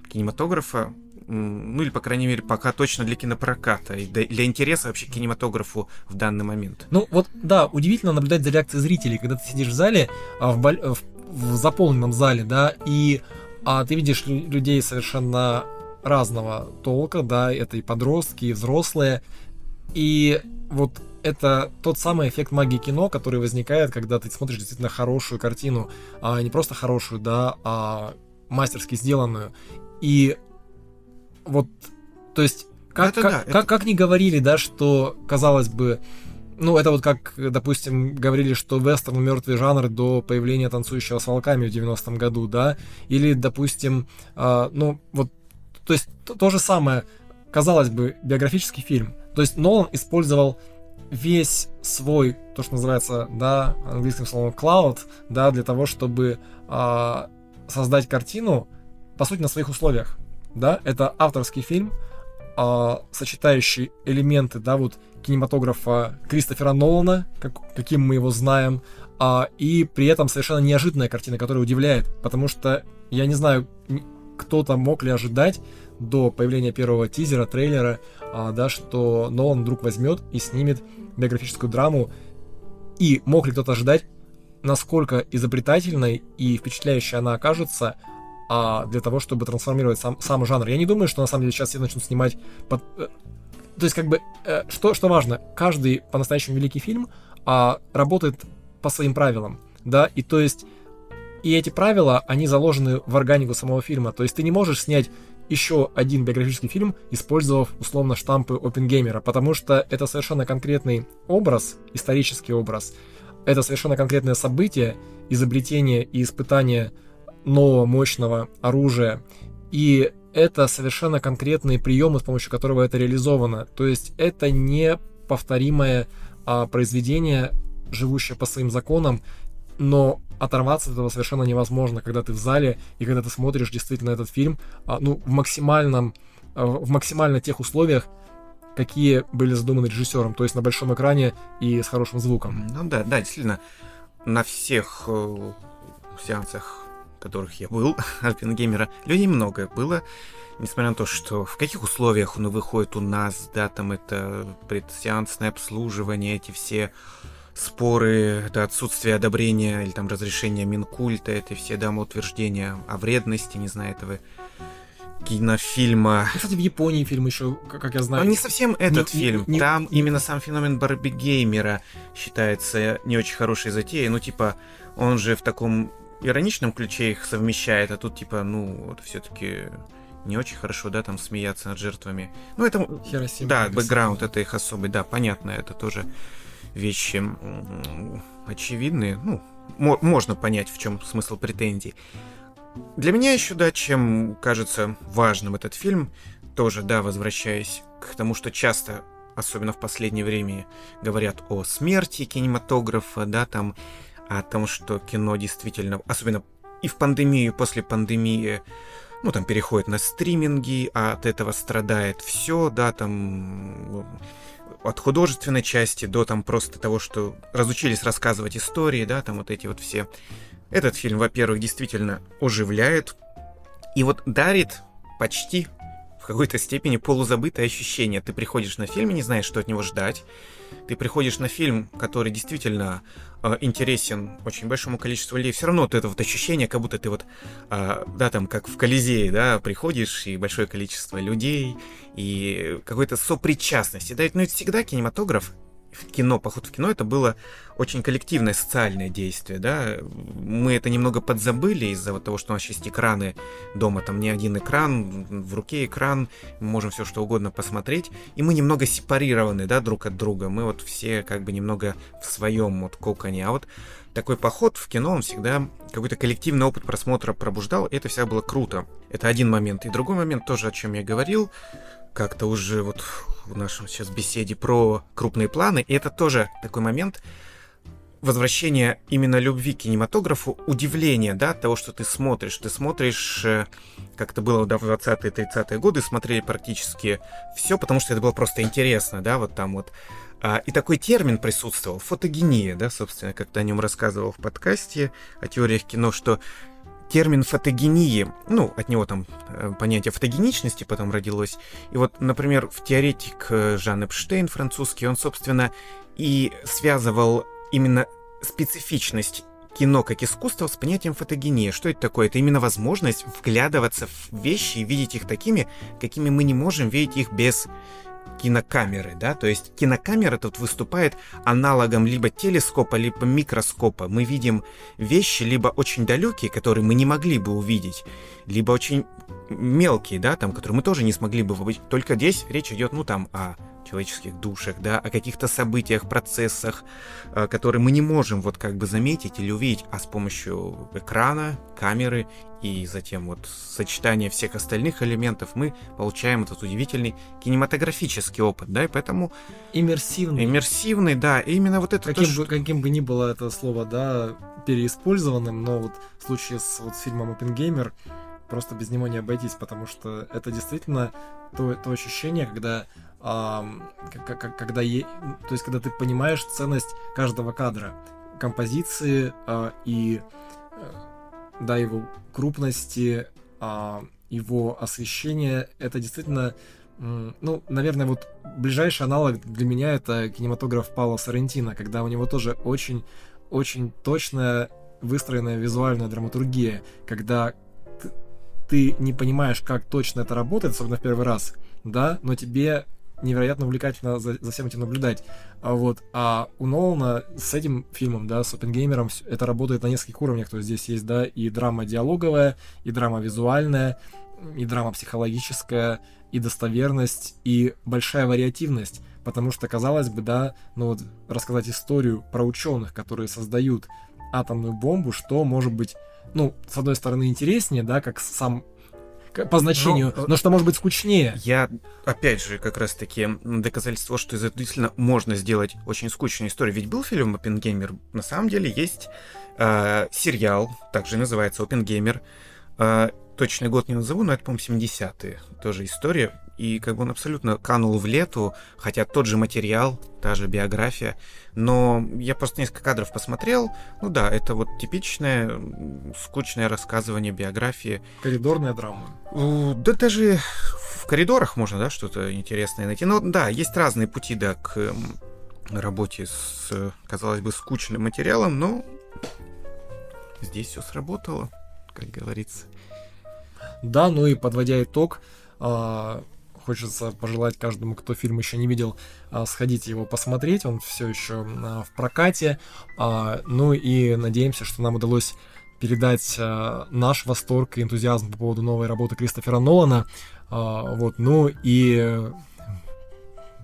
кинематографа, ну или, по крайней мере, пока точно для кинопроката и для интереса вообще к кинематографу в данный момент. Ну вот, да, удивительно наблюдать за реакцией зрителей, когда ты сидишь в зале, а, в, боль... в, в заполненном зале, да, и а ты видишь людей совершенно разного толка, да, это и подростки, и взрослые, и вот это тот самый эффект магии кино, который возникает, когда ты смотришь действительно хорошую картину, а не просто хорошую, да, а мастерски сделанную. И вот, то есть, как, это, как, да, как, это... как ни говорили, да, что, казалось бы, ну, это вот как, допустим, говорили, что вестерн мертвый жанр до появления танцующего с волками в 90-м году, да, или, допустим, э, ну, вот, то есть, то, то же самое, казалось бы, биографический фильм. То есть Нолан использовал весь свой, то, что называется, да, английским словом cloud, да, для того, чтобы э, создать картину, по сути, на своих условиях, да, это авторский фильм, э, сочетающий элементы, да, вот кинематографа Кристофера Нолана, как, каким мы его знаем, а, и при этом совершенно неожиданная картина, которая удивляет, потому что я не знаю, кто-то мог ли ожидать до появления первого тизера, трейлера, а, да, что Нолан вдруг возьмет и снимет биографическую драму, и мог ли кто-то ожидать, насколько изобретательной и впечатляющей она окажется а, для того, чтобы трансформировать сам, сам жанр. Я не думаю, что на самом деле сейчас все начнут снимать под, э, то есть, как бы, э, что, что важно, каждый по-настоящему великий фильм а, работает по своим правилам, да, и то есть, и эти правила, они заложены в органику самого фильма, то есть ты не можешь снять еще один биографический фильм, использовав условно штампы Опенгеймера, потому что это совершенно конкретный образ, исторический образ, это совершенно конкретное событие, изобретение и испытание нового мощного оружия, и это совершенно конкретные приемы, с помощью которого это реализовано. То есть это не повторимое а, произведение, живущее по своим законам, но оторваться от этого совершенно невозможно, когда ты в зале и когда ты смотришь действительно этот фильм, а, ну, в максимальном, а, в максимально тех условиях, какие были задуманы режиссером, то есть на большом экране и с хорошим звуком. Ну да, да, действительно, на всех э, сеансах которых я был, (laughs) Оппенгеймера, людей много было, несмотря на то, что в каких условиях он выходит у нас, да, там это предсеансное обслуживание, эти все споры, это отсутствие одобрения или там разрешения Минкульта, это все, утверждения о вредности, не знаю, этого кинофильма. Ну, кстати, в Японии фильм еще, как я знаю. Но не совсем этот не, фильм. Не, Там не, именно сам феномен Барби Геймера считается не очень хорошей затеей. Ну, типа, он же в таком ироничном ключе их совмещает, а тут типа, ну, вот все-таки не очень хорошо, да, там смеяться над жертвами. Ну, это, Хиросима, да, бэкграунд это их особый, да, понятно, это тоже вещи очевидные, ну, можно понять, в чем смысл претензий. Для меня еще, да, чем кажется важным этот фильм, тоже, да, возвращаясь к тому, что часто, особенно в последнее время, говорят о смерти кинематографа, да, там о том, что кино действительно, особенно и в пандемию, и после пандемии, ну, там переходит на стриминги, а от этого страдает все, да, там от художественной части до там просто того, что разучились рассказывать истории, да, там вот эти вот все. Этот фильм, во-первых, действительно оживляет и вот дарит почти в какой-то степени полузабытое ощущение. Ты приходишь на фильм и не знаешь, что от него ждать. Ты приходишь на фильм, который действительно э, интересен очень большому количеству людей. Все равно вот это вот ощущение, как будто ты вот, э, да, там, как в Колизее, да, приходишь, и большое количество людей, и какой-то сопричастности. Да, но это всегда кинематограф в кино, поход в кино, это было очень коллективное социальное действие, да. Мы это немного подзабыли из-за вот того, что у нас есть экраны дома, там не один экран, в руке экран, мы можем все что угодно посмотреть, и мы немного сепарированы, да, друг от друга. Мы вот все как бы немного в своем вот коконе. А вот такой поход в кино, он всегда какой-то коллективный опыт просмотра пробуждал, и это всегда было круто. Это один момент. И другой момент тоже, о чем я говорил, как-то уже вот в нашем сейчас беседе про крупные планы. И это тоже такой момент возвращения именно любви к кинематографу, удивления, да, того, что ты смотришь. Ты смотришь, э, как это было да, в 20-е, 30-е годы, смотрели практически все, потому что это было просто интересно, да, вот там вот. А, и такой термин присутствовал, фотогения, да, собственно, как-то о нем рассказывал в подкасте о теориях кино, что термин фотогении, ну, от него там э, понятие фотогеничности потом родилось. И вот, например, в теоретик э, Жан Эпштейн французский, он, собственно, и связывал именно специфичность кино как искусство с понятием фотогении. Что это такое? Это именно возможность вглядываться в вещи и видеть их такими, какими мы не можем видеть их без кинокамеры, да, то есть кинокамера тут выступает аналогом либо телескопа, либо микроскопа. Мы видим вещи либо очень далекие, которые мы не могли бы увидеть, либо очень мелкие, да, там, которые мы тоже не смогли бы увидеть. Только здесь речь идет, ну, там, о человеческих душах, да, о каких-то событиях, процессах, э, которые мы не можем вот как бы заметить или увидеть, а с помощью экрана, камеры и затем вот сочетания всех остальных элементов мы получаем этот удивительный кинематографический опыт, да, и поэтому... Иммерсивный. Иммерсивный, да, и именно вот это... Каким, то, бы, каким бы ни было это слово, да, переиспользованным, но вот в случае с, вот, с фильмом Опенгеймер просто без него не обойтись, потому что это действительно то, то ощущение, когда когда то есть когда ты понимаешь ценность каждого кадра, композиции а, и э, да его крупности, а, его освещения, это действительно ну, наверное, вот ближайший аналог для меня это кинематограф Паула Сарентино, когда у него тоже очень, очень точная выстроенная визуальная драматургия, когда ты не понимаешь, как точно это работает, особенно в первый раз, да, но тебе невероятно увлекательно за, за всем этим наблюдать. А вот, а у Нолана с этим фильмом, да, с Опенгеймером, это работает на нескольких уровнях. То есть здесь есть, да, и драма диалоговая, и драма визуальная, и драма психологическая, и достоверность, и большая вариативность. Потому что, казалось бы, да, ну вот рассказать историю про ученых, которые создают атомную бомбу, что может быть, ну, с одной стороны, интереснее, да, как сам по значению, но, но что может быть скучнее. Я, опять же, как раз-таки доказательство, что из этого действительно можно сделать очень скучную историю. Ведь был фильм «Опенгеймер». На самом деле есть э, сериал, также называется «Опенгеймер». Э, точный год не назову, но это, по-моему, 70-е. Тоже история и как бы он абсолютно канул в лету, хотя тот же материал, та же биография, но я просто несколько кадров посмотрел, ну да, это вот типичное скучное рассказывание биографии. Коридорная драма. Да даже в коридорах можно, да, что-то интересное найти. Но да, есть разные пути, да, к работе с, казалось бы, скучным материалом, но здесь все сработало, как говорится. Да, ну и подводя итог, а, хочется пожелать каждому, кто фильм еще не видел, а, сходить его посмотреть. Он все еще а, в прокате. Ну и надеемся, что нам удалось передать наш восторг и энтузиазм по поводу новой работы Кристофера Нолана. Вот, ну и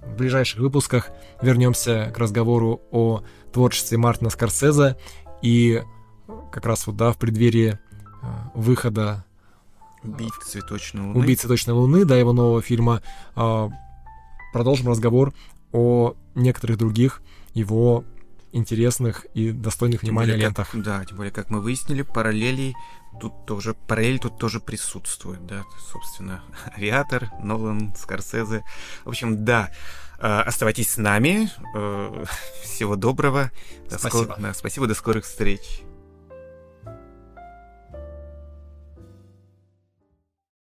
в ближайших выпусках вернемся к разговору о творчестве Мартина Скорсезе и как раз вот, да, в преддверии выхода Убить цветочной луны. Убить цветочной луны, да, его нового фильма. А, продолжим разговор о некоторых других его интересных и достойных тем внимания более, лентах. Как, да, тем более, как мы выяснили, параллелей тут тоже, параллель тут тоже присутствует, да, собственно, (laughs) Авиатор, Нолан, Скорсезе. В общем, да, а, оставайтесь с нами, э, (laughs) всего доброго. До спасибо. Скор... Да, спасибо, до скорых встреч.